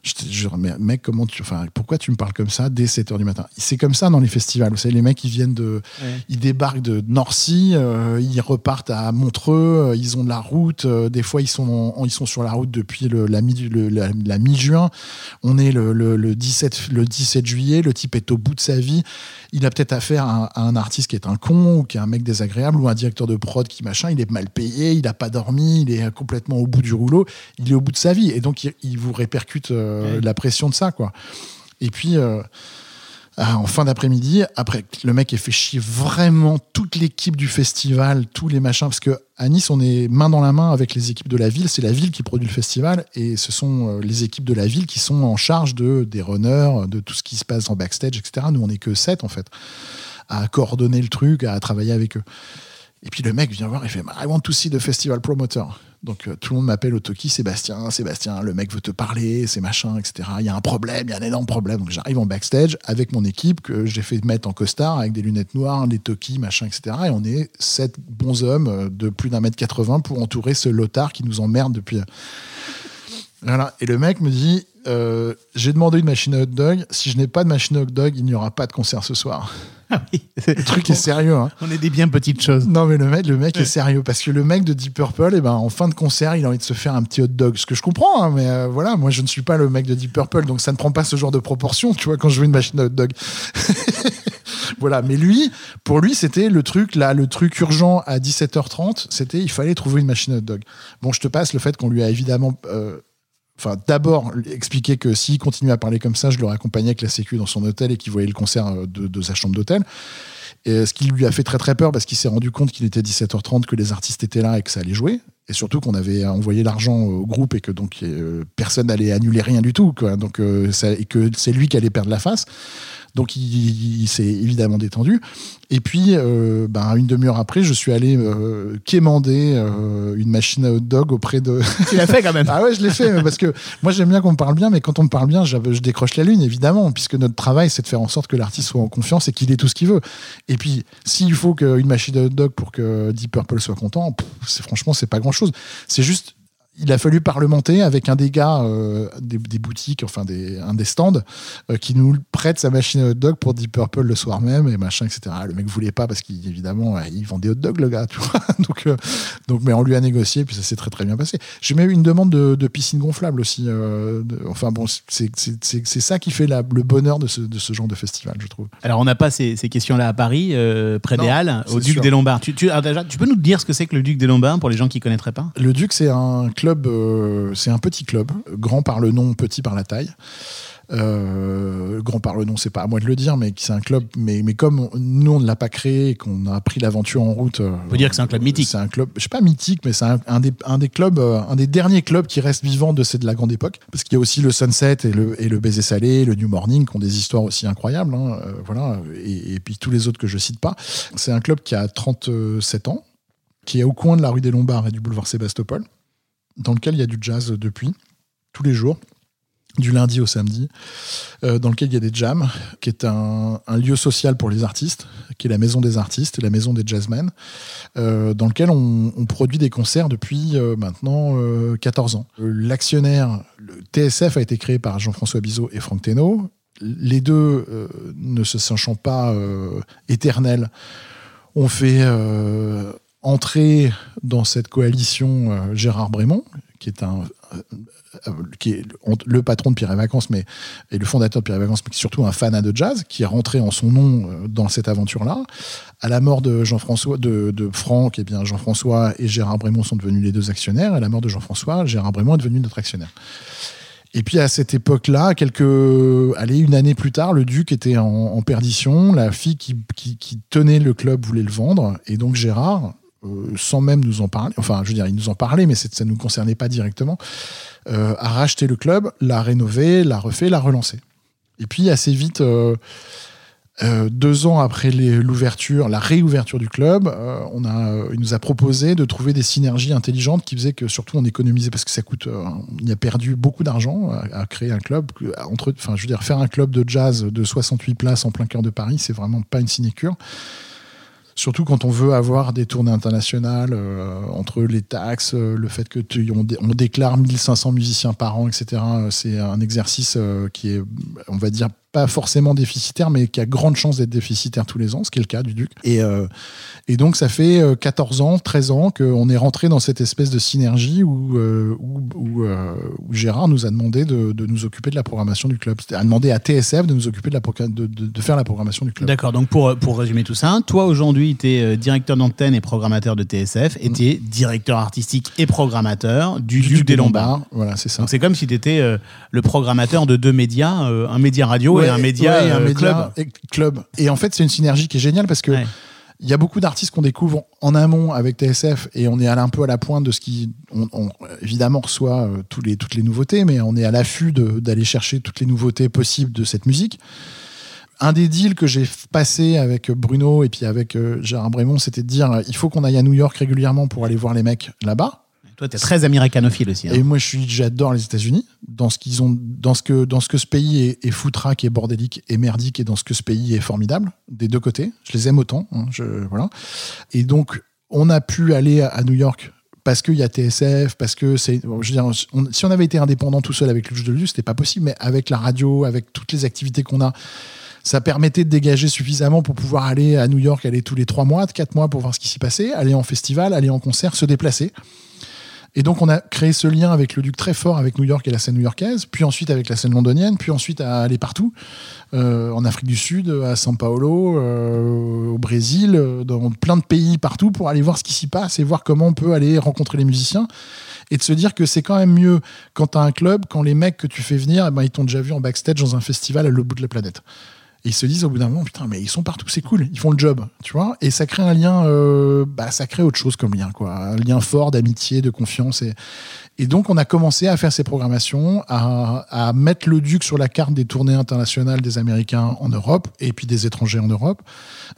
[SPEAKER 3] Je te jure, mais mec, comment tu, enfin, pourquoi tu me parles comme ça dès 7 heures du matin? C'est comme ça dans les festivals. Vous savez, les mecs, ils viennent de, ils débarquent de Norcy, euh, ils repartent à Montreux, euh, ils ont de la route. euh, des fois, ils sont, en- ils sont sur la route depuis le, la mi, le- la, la mi-juin. On est le, le, le 17, le 17 juillet. Le type est au bout de sa vie. Il a peut-être affaire à, un- à un artiste qui est un con ou qui est un mec désagréable ou un directeur de prod qui machin. Il est mal payé, il n'a pas dormi, il est complètement au bout du rouleau. Il est au bout de sa vie et donc il, il vous répercute euh, la pression de ça, quoi. Et puis. euh, ah, en fin d'après-midi, après le mec ait fait chier vraiment toute l'équipe du festival, tous les machins, parce que à Nice, on est main dans la main avec les équipes de la ville. C'est la ville qui produit le festival et ce sont euh, les équipes de la ville qui sont en charge de, des runners, de tout ce qui se passe en backstage, etc. Nous, on n'est que sept, en fait, à coordonner le truc, à travailler avec eux. Et puis le mec vient voir et fait I want to see the festival promoter. Donc euh, tout le monde m'appelle au Toki, Sébastien, Sébastien, le mec veut te parler, c'est machin, etc. Il y a un problème, il y a un énorme problème. Donc j'arrive en backstage avec mon équipe que j'ai fait mettre en costard avec des lunettes noires, des Toki, machin, etc. Et on est sept bons hommes euh, de plus d'un mètre 80 pour entourer ce lotard qui nous emmerde depuis. Voilà. Et le mec me dit euh, j'ai demandé une machine à hot dog. Si je n'ai pas de machine à hot dog, il n'y aura pas de concert ce soir.
[SPEAKER 1] Oui.
[SPEAKER 3] Le truc est sérieux. Hein.
[SPEAKER 1] On est des bien petites choses.
[SPEAKER 3] Non, mais le mec, le mec est sérieux parce que le mec de Deep Purple, eh ben, en fin de concert, il a envie de se faire un petit hot dog. Ce que je comprends, hein, mais euh, voilà, moi, je ne suis pas le mec de Deep Purple, donc ça ne prend pas ce genre de proportion, tu vois, quand je veux une machine à hot dog. voilà, mais lui, pour lui, c'était le truc là, le truc urgent à 17h30, c'était il fallait trouver une machine à hot dog. Bon, je te passe le fait qu'on lui a évidemment euh, Enfin, d'abord, expliquer que s'il continuait à parler comme ça, je l'aurais accompagné avec la sécu dans son hôtel et qu'il voyait le concert euh, de, sa chambre d'hôtel. Et ce qui lui a fait très très peur parce qu'il s'est rendu compte qu'il était 17h30, que les artistes étaient là et que ça allait jouer. Et surtout qu'on avait envoyé l'argent au groupe et que donc euh, personne n'allait annuler rien du tout. Quoi. Donc, euh, ça- et que c'est lui qui allait perdre la face. Donc il, il s'est évidemment détendu. Et puis, euh, ben, une demi-heure après, je suis allé euh, quémander une machine à hot dog auprès de,
[SPEAKER 1] Tu l'as fait quand même.
[SPEAKER 3] ah ouais, je l'ai fait, parce que moi j'aime bien qu'on me parle bien, mais quand on me parle bien, je, décroche la lune, évidemment, puisque notre travail c'est de faire en sorte que l'artiste soit en confiance et qu'il ait tout ce qu'il veut. Et puis, s'il faut qu'une machine à hot dog pour que Deep Purple soit content, pff, c'est franchement, c'est pas grand C'est juste. Il a fallu parlementer avec un des gars euh, des, des boutiques, enfin des, un des stands, euh, qui nous prête sa machine à hot dog pour Deep Purple le soir même et machin, etc. Le mec voulait pas parce qu'évidemment, il vend des hot dogs, le gars, tu vois. donc, euh, donc, mais on lui a négocié, puis ça s'est très très bien passé. J'ai même eu une demande de, de piscine gonflable aussi. euh, de- enfin bon, c'est ça qui fait la- le bonheur de ce, de ce genre de festival, je trouve.
[SPEAKER 1] Alors, on n'a pas ces, ces questions-là à Paris, euh, près des Halles, au Duc
[SPEAKER 3] sûr.
[SPEAKER 1] des Lombards. Tu, tu, déjà, tu peux nous dire ce que c'est que le Duc des Lombards pour les gens qui ne connaîtraient pas?
[SPEAKER 3] Le Duc, c'est un club, euh, c'est un petit club, grand par le nom, petit par la taille. Euh, grand par le nom, c'est pas à moi de le dire, mais c'est un club. Mais, mais comme on- nous on ne l'a pas créé et qu'on a pris l'aventure en route, euh,
[SPEAKER 1] On peut dire que c'est un club mythique.
[SPEAKER 3] C'est un club, je sais pas mythique, mais c'est un, un des, un des clubs, un des derniers clubs qui reste vivant de de la grande époque, parce qu'il y a aussi le Sunset et le, et le Baiser Salé, le New Morning, qui ont des histoires aussi incroyables, hein, voilà, et, et puis tous les autres que je cite pas. C'est un club qui a 37 ans, qui est au coin de la rue des Lombards et du boulevard Sébastopol, dans lequel il y a du jazz depuis, tous les jours, du lundi au samedi, euh, dans lequel il y a des jams, qui est un, lieu social pour les artistes, qui est la maison des artistes la maison des jazzmen, euh, dans lequel on, produit des concerts depuis euh, maintenant euh, 14 ans. L'actionnaire, le TSF a été créé par Jean-François Bizot et Franck Thénault. Les deux, ne se sachant pas éternels, ont fait euh, entrer dans cette coalition euh, Gérard Brémond, qui est un euh, qui est le patron de Pierre et Vacances, mais et le fondateur de Pierre et Vacances, mais qui est surtout un fanat de jazz, qui est rentré en son nom euh, dans cette aventure-là. À la mort de Jean-François, de, de Franck, eh bien Jean-François et Gérard Brémond sont devenus les deux actionnaires. À la mort de Jean-François, Gérard Brémond est devenu notre actionnaire. Et puis à cette époque-là, quelques, allez, une année plus tard, le duc était en, perdition. La fille qui, qui tenait le club voulait le vendre, et donc Gérard, euh, sans même nous en parler, enfin, je veux dire, il nous en parlait, mais ça ne nous concernait pas directement, euh, a racheté le club, l'a rénové, l'a refait, l'a relancé. Et puis assez vite, euh, euh, deux ans après l'ouverture, la réouverture du club, on a, il nous a proposé de trouver des synergies intelligentes qui faisaient que surtout on économisait parce que ça coûte, on y a perdu beaucoup d'argent à, à créer un club. enfin, je veux dire, faire un club de jazz de 68 places en plein cœur de Paris, c'est vraiment pas une sinécure. Surtout quand on veut avoir des tournées internationales, euh, entre les taxes, euh, le fait que tu- on, on déclare 1500 musiciens par an, etc. euh, C'est un exercice qui est, on va dire, pas forcément déficitaire, mais qui a grande chance d'être déficitaire tous les ans, ce qui est le cas du Duc. Et, euh, et donc, ça fait euh, 14 ans, 13 ans qu'on est rentré dans cette espèce de synergie où, euh, où, où, euh, où Gérard nous a demandé de, de nous occuper de la programmation du club. C'est-à-dire, a demandé à TSF de nous occuper de, la, de, de- faire la programmation du club.
[SPEAKER 1] D'accord, donc pour, pour résumer tout ça, toi aujourd'hui, tu es directeur d'antenne et programmateur de TSF, et tu es directeur artistique et programmateur du, Duc, des Lombards.
[SPEAKER 3] Voilà, c'est ça.
[SPEAKER 1] Donc c'est comme si tu étais le programmateur de deux médias, euh, un média radio un média,
[SPEAKER 3] ouais, et un
[SPEAKER 1] euh,
[SPEAKER 3] média
[SPEAKER 1] club.
[SPEAKER 3] Et, club. Et en fait, c'est une synergie qui est géniale parce que
[SPEAKER 1] Ouais.
[SPEAKER 3] il y a beaucoup d'artistes qu'on découvre en amont avec TSF et on est un peu à la pointe de ce qui. On, on, évidemment, reçoit euh, tous les, toutes les nouveautés, mais on est à l'affût d'aller chercher toutes les nouveautés possibles de cette musique. Un des deals que j'ai passé avec Bruno et puis avec euh, Gérard Brémond, c'était de dire il faut qu'on aille à New York régulièrement pour aller voir les mecs là-bas.
[SPEAKER 1] Toi, tu es très américanophile aussi. hein.
[SPEAKER 3] Et moi, j'adore les États-Unis dans ce qu'ils ont, dans ce que, dans ce que ce pays est, est foutraque, est bordélique, et merdique, et dans ce que ce pays est formidable des deux côtés. Je les aime autant. hein, je, voilà. Et donc, on a pu aller à New York parce qu'il y a TSF, parce que si on avait été indépendant tout seul avec jeu de luxe, c'était pas possible, mais avec la radio, avec toutes les activités qu'on a, ça permettait de dégager suffisamment pour pouvoir aller à New York, aller tous les trois mois, quatre mois pour voir ce qui s'y passait, aller en festival, aller en concert, se déplacer. Et donc, on a créé ce lien avec le Duc très fort avec New York et la scène new-yorkaise, puis ensuite avec la scène londonienne, puis ensuite à aller partout, euh, en Afrique du Sud, à São Paulo, euh, au Brésil, euh, dans plein de pays partout, pour aller voir ce qui s'y passe et voir comment on peut aller rencontrer les musiciens. Et de se dire que c'est quand même mieux quand tu as un club, quand les mecs que tu fais venir, eh ben, ils t'ont déjà vu en backstage dans un festival à l'autre bout de la planète. Ils se disent au bout d'un moment, putain, mais ils sont partout, c'est cool, ils font le job, tu vois. Et ça crée un lien, euh, bah, ça crée autre chose comme lien, quoi. Un lien fort d'amitié, de confiance. Et donc, on a commencé à faire ces programmations, à, à mettre le Duc sur la carte des tournées internationales des Américains en Europe et puis des étrangers en Europe.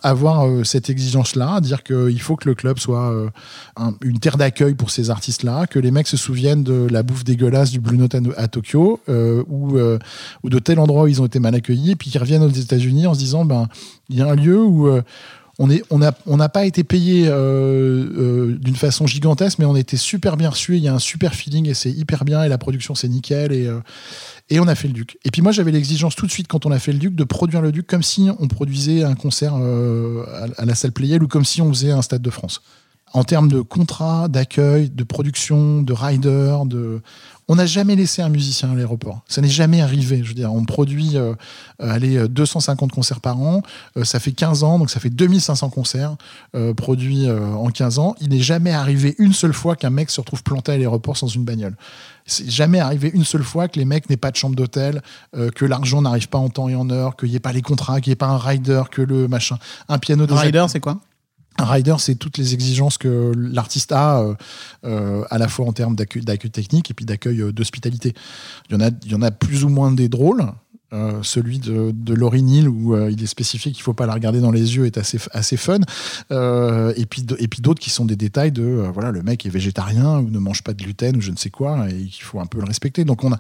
[SPEAKER 3] Avoir euh, cette exigence-là, à dire qu'il faut que le club soit euh, un- une terre d'accueil pour ces artistes-là, que les mecs se souviennent de la bouffe dégueulasse du Blue Note à, à Tokyo euh, ou, euh, ou de tel endroit où ils ont été mal accueillis, et puis qu'ils reviennent aux États-Unis en se disant ben il y a un lieu où euh, on n'a pas été payé euh, euh, d'une façon gigantesque, mais on a été super bien reçu. Il y a un super feeling et c'est hyper bien et la production c'est nickel et euh, et on a fait le Duc. Et puis moi, j'avais l'exigence tout de suite, quand on a fait le Duc, de produire le Duc comme si on produisait un concert à la salle Playel ou comme si on faisait un Stade de France. En termes de contrat, d'accueil, de production, de rider, de... on n'a jamais laissé un musicien à l'aéroport. Ça n'est jamais arrivé. Je veux dire, on produit euh, euh, allez, euh, 250 concerts par an. Euh, ça fait 15 ans, donc ça fait 2500 concerts euh, produits euh, en 15 ans. Il n'est jamais arrivé une seule fois qu'un mec se retrouve planté à l'aéroport sans une bagnole. C'est jamais arrivé une seule fois que les mecs n'aient pas de chambre d'hôtel, euh, que l'argent n'arrive pas en temps et en heure, qu'il n'y ait pas les contrats, qu'il n'y ait pas un rider, que le machin, un piano de
[SPEAKER 1] Rider, c'est quoi?
[SPEAKER 3] Un rider, c'est toutes les exigences que l'artiste a, euh, euh, à la fois en termes d'accueil technique et puis d'accueil euh, d'hospitalité. Il il y en a plus ou moins des drôles. Euh, celui de, de Laurie Neal, où euh, il est spécifié qu'il ne faut pas la regarder dans les yeux, est assez, assez fun. Euh, et puis, d'autres qui sont des détails de euh, voilà, le mec est végétarien ou ne mange pas de gluten ou je ne sais quoi, et qu'il faut un peu le respecter. Donc on a,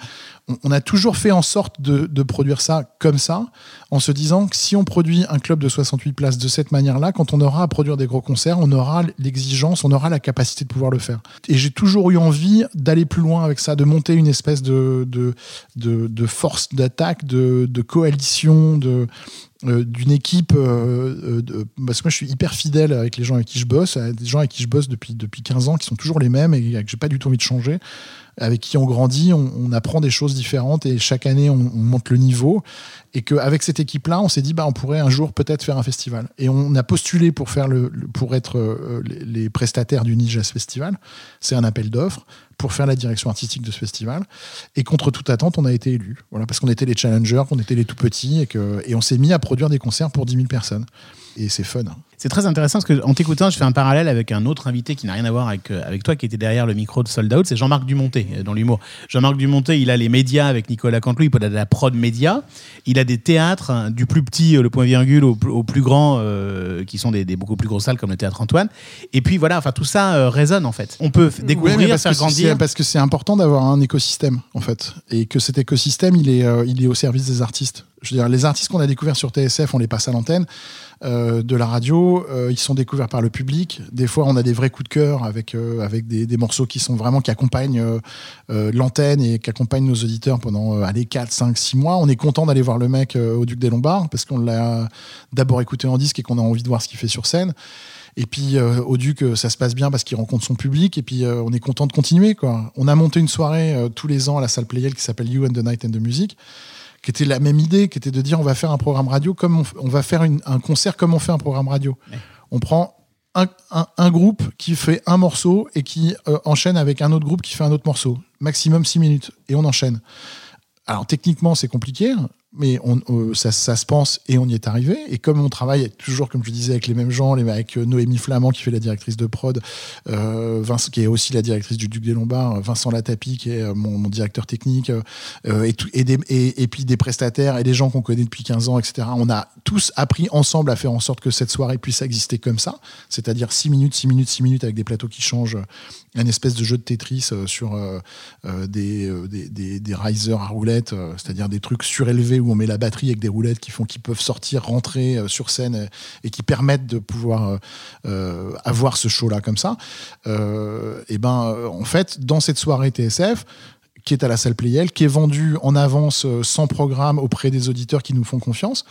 [SPEAKER 3] on, a toujours fait en sorte de, de produire ça comme ça, en se disant que si on produit un club de 68 places de cette manière-là, quand on aura à produire des gros concerts, on aura l'exigence, on aura la capacité de pouvoir le faire. Et j'ai toujours eu envie d'aller plus loin avec ça, de monter une espèce de, de, de force d'attaque, de, de coalition, euh, d'une équipe euh, euh, parce que moi je suis hyper fidèle avec les gens avec qui je bosse des gens avec qui je bosse depuis depuis 15 ans qui sont toujours les mêmes et que j'ai pas du tout envie de changer avec qui on grandit, on, apprend des choses différentes et chaque année on, on monte le niveau. Et qu'avec cette équipe-là, on s'est dit bah on pourrait un jour peut-être faire un festival. Et on a postulé pour faire le, pour être euh, les, prestataires du Ninjas Festival. C'est un appel d'offres pour faire la direction artistique de ce festival. Et contre toute attente, on a été élus. Voilà, parce qu'on était les challengers, qu'on était les tout petits et que et on s'est mis à produire des concerts pour 10 000 personnes. Et c'est fun.
[SPEAKER 1] C'est très intéressant parce que en t'écoutant, je fais un parallèle avec un autre invité qui n'a rien à voir avec, euh, avec toi, qui était derrière le micro de Sold Out, c'est Jean-Marc Dumonté euh, dans l'humour. Jean-Marc Dumonté, il a les médias avec Nicolas Cantelou, il a de la prod média, il a des théâtres, hein, du plus petit, euh, le point virgule, au, au plus grand, qui sont des, des beaucoup plus grosses salles comme le théâtre Antoine. Et puis voilà, enfin tout ça résonne en fait. On peut découvrir,
[SPEAKER 3] Ouais, parce
[SPEAKER 1] faire
[SPEAKER 3] que c'est-
[SPEAKER 1] grandir.
[SPEAKER 3] Parce que c'est important d'avoir un écosystème, en fait. Et que cet écosystème, il est, il est au service des artistes. Je veux dire, les artistes qu'on a découverts sur TSF, on les passe à l'antenne de la radio, euh, ils sont découverts par le public. Des fois, on a des vrais coups de cœur avec, euh, avec des, morceaux qui sont vraiment, qui accompagnent euh, l'antenne et qui accompagnent nos auditeurs pendant, allez, 4, 5, 6 mois. On est content d'aller voir le mec au Duc des Lombards parce qu'on l'a d'abord écouté en disque et qu'on a envie de voir ce qu'il fait sur scène. Et puis euh, au Duc, ça se passe bien parce qu'il rencontre son public. Et puis on est content de continuer. On a monté une soirée tous les ans à la salle Playel qui s'appelle You and the Night and the Music, qui était la même idée, qui était de dire on va faire un programme radio comme on, va faire une- un concert comme on fait un programme radio. On prend un, un- un groupe qui fait un morceau et qui euh, enchaîne avec un autre groupe qui fait un autre morceau. Maximum 6 minutes. Et on enchaîne. Alors techniquement c'est compliqué, mais euh, ça, se pense et on y est arrivé. Et comme on travaille toujours, comme je disais, avec les mêmes gens, avec euh, Noémie Flamand qui fait la directrice de prod, euh, qui est aussi la directrice du Duc des Lombards, Vincent Latapi qui est mon, directeur technique, et, puis des prestataires et des gens qu'on connaît depuis 15 ans, etc. On a tous appris ensemble à faire en sorte que cette soirée puisse exister comme ça, c'est-à-dire 6 minutes, 6 minutes, 6 minutes avec des plateaux qui changent, un espèce de jeu de Tetris sur des, des, des, des risers à roulettes, c'est-à-dire des trucs surélevés Où on met la batterie avec des roulettes qui font qu'ils peuvent sortir, rentrer euh, sur scène euh, et qui permettent de pouvoir euh, avoir ce show-là comme ça. Et ben, en fait, dans cette soirée TSF, qui est à la salle Playel, qui est vendue en avance euh, sans programme auprès des auditeurs qui nous font confiance,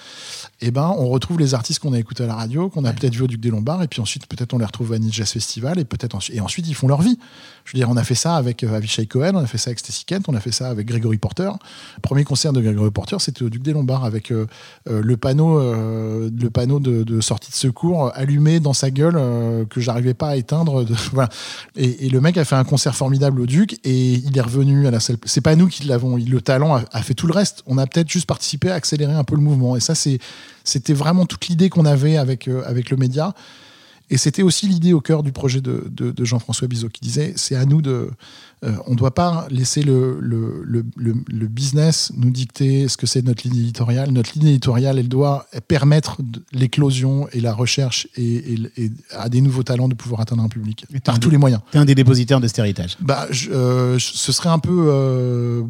[SPEAKER 3] et ben on retrouve les artistes qu'on a écoutés à la radio, qu'on a peut-être vu au Duc des Lombards, et puis ensuite peut-être on les retrouve à Nice Jazz Festival, et peut-être ensuite, et ensuite ils font leur vie. Je veux dire, on a fait ça avec euh, Avishai Cohen, on a fait ça avec Stacy Kent, on a fait ça avec Gregory Porter. Le premier concert de Gregory Porter, c'était au Duc des Lombards avec euh, le panneau, euh, le panneau de, de sortie de secours allumé dans sa gueule euh, que j'arrivais pas à éteindre. de- voilà. Et, et le mec a fait un concert formidable au Duc et il est revenu à la salle. C'est pas nous qui l'avons, le talent a, fait tout le reste. On a peut-être juste participé à accélérer un peu le mouvement. Et ça, c'était vraiment toute l'idée qu'on avait avec, euh, avec le média. Et c'était aussi l'idée au cœur du projet de, de- de Jean-François Bizot qui disait c'est à nous de. Euh, on ne doit pas laisser le, le, le, business nous dicter ce que c'est notre ligne éditoriale. Notre ligne éditoriale, elle doit permettre l'éclosion et la recherche et, et- et à des nouveaux talents de pouvoir atteindre un public
[SPEAKER 1] Et
[SPEAKER 3] par tous les moyens.
[SPEAKER 1] T'es un des dépositaires de cet héritage.
[SPEAKER 3] Bah, je- euh, ce serait un peu. euh,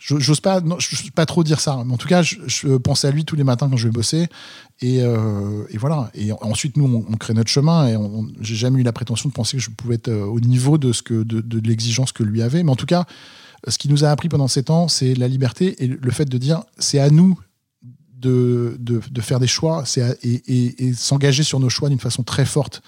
[SPEAKER 3] je- J'ose pas, non, pas trop dire ça. Mais en tout cas, je, je pense à lui tous les matins quand je vais bosser. Et, euh, et voilà. Et ensuite, nous, on, on crée notre chemin. Et j'ai jamais eu la prétention de penser que je pouvais être au niveau de ce que de, de l'exigence que lui Mais en tout cas, ce qui nous a appris pendant ces temps, c'est la liberté et le fait de dire c'est à nous de, de, faire des choix et, s'engager sur nos choix d'une façon très forte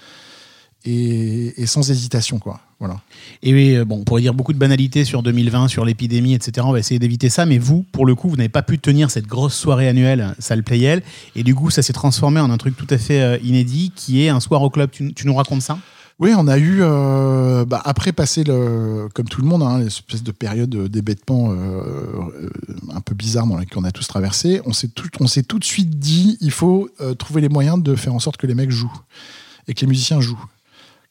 [SPEAKER 3] et, sans hésitation, quoi. Voilà.
[SPEAKER 1] Et euh, bon, on pourrait dire beaucoup de banalités sur 2020, sur l'épidémie, etc. On va essayer d'éviter ça. Mais vous, pour le coup, vous n'avez pas pu tenir cette grosse soirée annuelle Salle Playel. Et du coup, ça s'est transformé en un truc tout à fait euh, inédit qui est un soir au club. Tu nous racontes ça?
[SPEAKER 3] Oui, on a eu, euh, bah, après passer, le, comme tout le monde, hein, l'espèce de période d'hébétement euh, euh, un peu bizarre dans laquelle on a tous traversé, on s'est tout, on s'est tout de suite dit il faut euh, trouver les moyens de faire en sorte que les mecs jouent et que les musiciens jouent.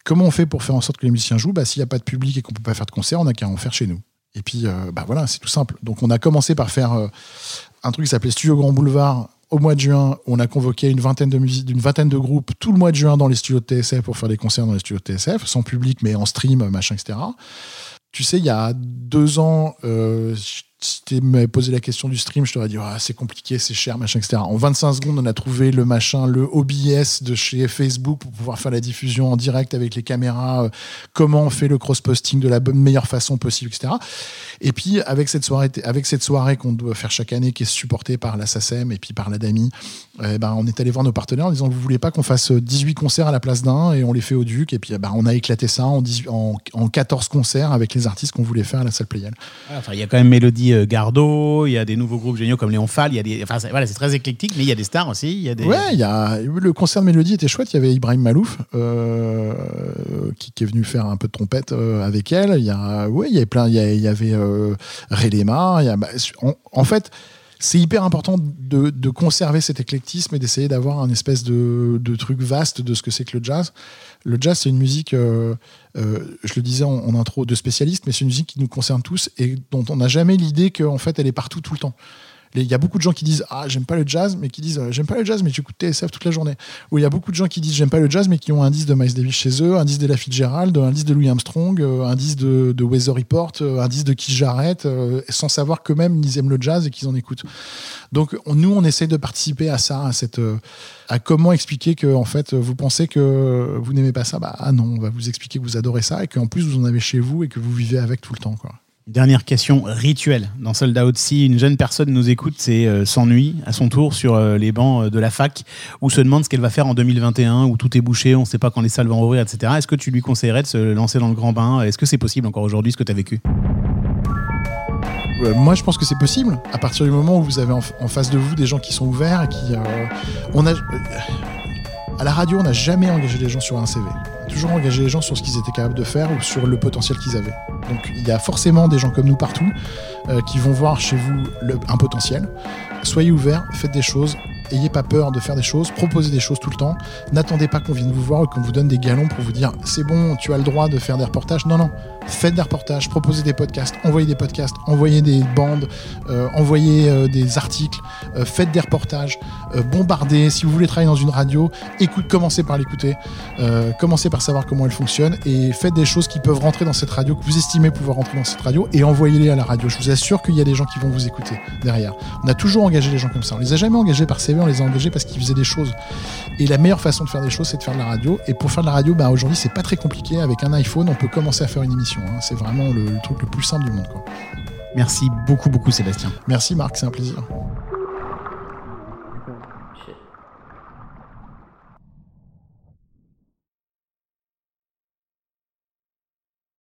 [SPEAKER 3] Comment on fait pour faire en sorte que les musiciens jouent? Bah, S'il n'y a pas de public et qu'on peut pas faire de concert, on n'a qu'à en faire chez nous. Et puis, euh, bah, voilà, c'est tout simple. Donc, on a commencé par faire euh, un truc qui s'appelait Studio Grand Boulevard au mois de juin. On a convoqué une vingtaine de musiques, d'une vingtaine de groupes tout le mois de juin dans les studios de TSF pour faire des concerts dans les studios de TSF, sans public, mais en stream, machin, etc. Tu sais, il y a deux ans, euh, si tu m'avais posé la question du stream, je t'aurais dit Ah, c'est compliqué, c'est cher, machin, etc. En 25 secondes, on a trouvé le machin, le OBS de chez Facebook pour pouvoir faire la diffusion en direct avec les caméras, euh, comment on fait le cross-posting de la meilleure façon possible, etc. Et puis, avec cette soirée, soirée qu'on doit faire chaque année, qui est supportée par la SACEM et puis par la DAMI, eh ben, on est allé voir nos partenaires en disant Vous voulez pas qu'on fasse 18 concerts à la place d'un et on les fait au Duc. Et puis, eh ben, on a éclaté ça en, 18 en, en 14 concerts avec les artistes qu'on voulait faire à la salle Playel.
[SPEAKER 1] Enfin, il y a quand même Mélodie euh, Gardot, il y a des nouveaux groupes géniaux comme Léon Fall, il y a des, enfin, voilà, c'est très éclectique, mais il y a des stars aussi. Il y a des...
[SPEAKER 3] Ouais, il y a, le concert de Mélodie était chouette. Il y avait Ibrahim Malouf euh, qui, est venu faire un peu de trompette euh, avec elle. Il y a, ouais, il y avait plein. Il y, avait euh, bah, en, fait, c'est hyper important de, conserver cet éclectisme et d'essayer d'avoir un espèce de truc vaste de ce que c'est que le jazz. Le jazz, c'est une musique, euh, euh, je le disais en, intro, de spécialistes, mais c'est une musique qui nous concerne tous et dont on n'a jamais l'idée qu'en fait, elle est partout tout le temps. Il y a beaucoup de gens qui disent Ah, j'aime pas le jazz, mais qui disent J'aime pas le jazz, mais j'écoute TSF toute la journée. Ou il y a beaucoup de gens qui disent J'aime pas le jazz, mais qui ont un disque de Miles Davis chez eux, un disque de La Fitzgerald, un disque de Louis Armstrong, euh, un disque de, de Weather Report, euh, un disque de Keith Jarrett, euh, sans savoir qu'eux-mêmes ils aiment le jazz et qu'ils en écoutent. Donc on- nous, on essaie de participer à ça, à cette. à comment expliquer que en fait vous pensez que vous n'aimez pas ça bah ah non on va vous expliquer que vous adorez ça et qu'en plus vous en avez chez vous et que vous vivez avec tout le temps quoi
[SPEAKER 1] Dernière question rituelle. Dans Sold Out, si une jeune personne nous écoute, c'est euh, s'ennuie à son tour sur euh, les bancs euh, de la fac ou se demande ce qu'elle va faire en 2021 où tout est bouché, on ne sait pas quand les salles vont rouvrir, etc. Est-ce que tu lui conseillerais de se lancer dans le grand bain? Est-ce que c'est possible encore aujourd'hui ce que tu as vécu
[SPEAKER 3] moi, je pense que c'est possible. À partir du moment où vous avez en, face de vous des gens qui sont ouverts et qui. on a, à la radio, on n'a jamais engagé les gens sur un CV. On a toujours engagé les gens sur ce qu'ils étaient capables de faire ou sur le potentiel qu'ils avaient. Donc, il y a forcément des gens comme nous partout euh, qui vont voir chez vous un potentiel. Soyez ouverts, faites des choses. Ayez pas peur de faire des choses, proposez des choses tout le temps. N'attendez pas qu'on vienne vous voir ou qu'on vous donne des galons pour vous dire c'est bon, tu as le droit de faire des reportages. Non, non. Faites des reportages, proposez des podcasts, envoyez des podcasts, envoyez des bandes, euh, envoyez euh, des articles, euh, faites des reportages, bombardez. Si vous voulez travailler dans une radio, écoute, commencez par l'écouter, commencez par savoir comment elle fonctionne et faites des choses qui peuvent rentrer dans cette radio, que vous estimez pouvoir rentrer dans cette radio et envoyez-les à la radio. Je vous assure qu'il y a des gens qui vont vous écouter derrière. On a toujours engagé les gens comme ça. On les a jamais engagés par CV, on les a engagés parce qu'ils faisaient des choses. Et la meilleure façon de faire des choses, c'est de faire de la radio. Et pour faire de la radio, bah, aujourd'hui, c'est pas très compliqué. Avec un iPhone, on peut commencer à faire une émission. Hein. C'est vraiment le, le truc le plus simple du monde. Quoi.
[SPEAKER 1] Merci beaucoup, beaucoup, Sébastien.
[SPEAKER 3] Merci Marc, c'est un plaisir.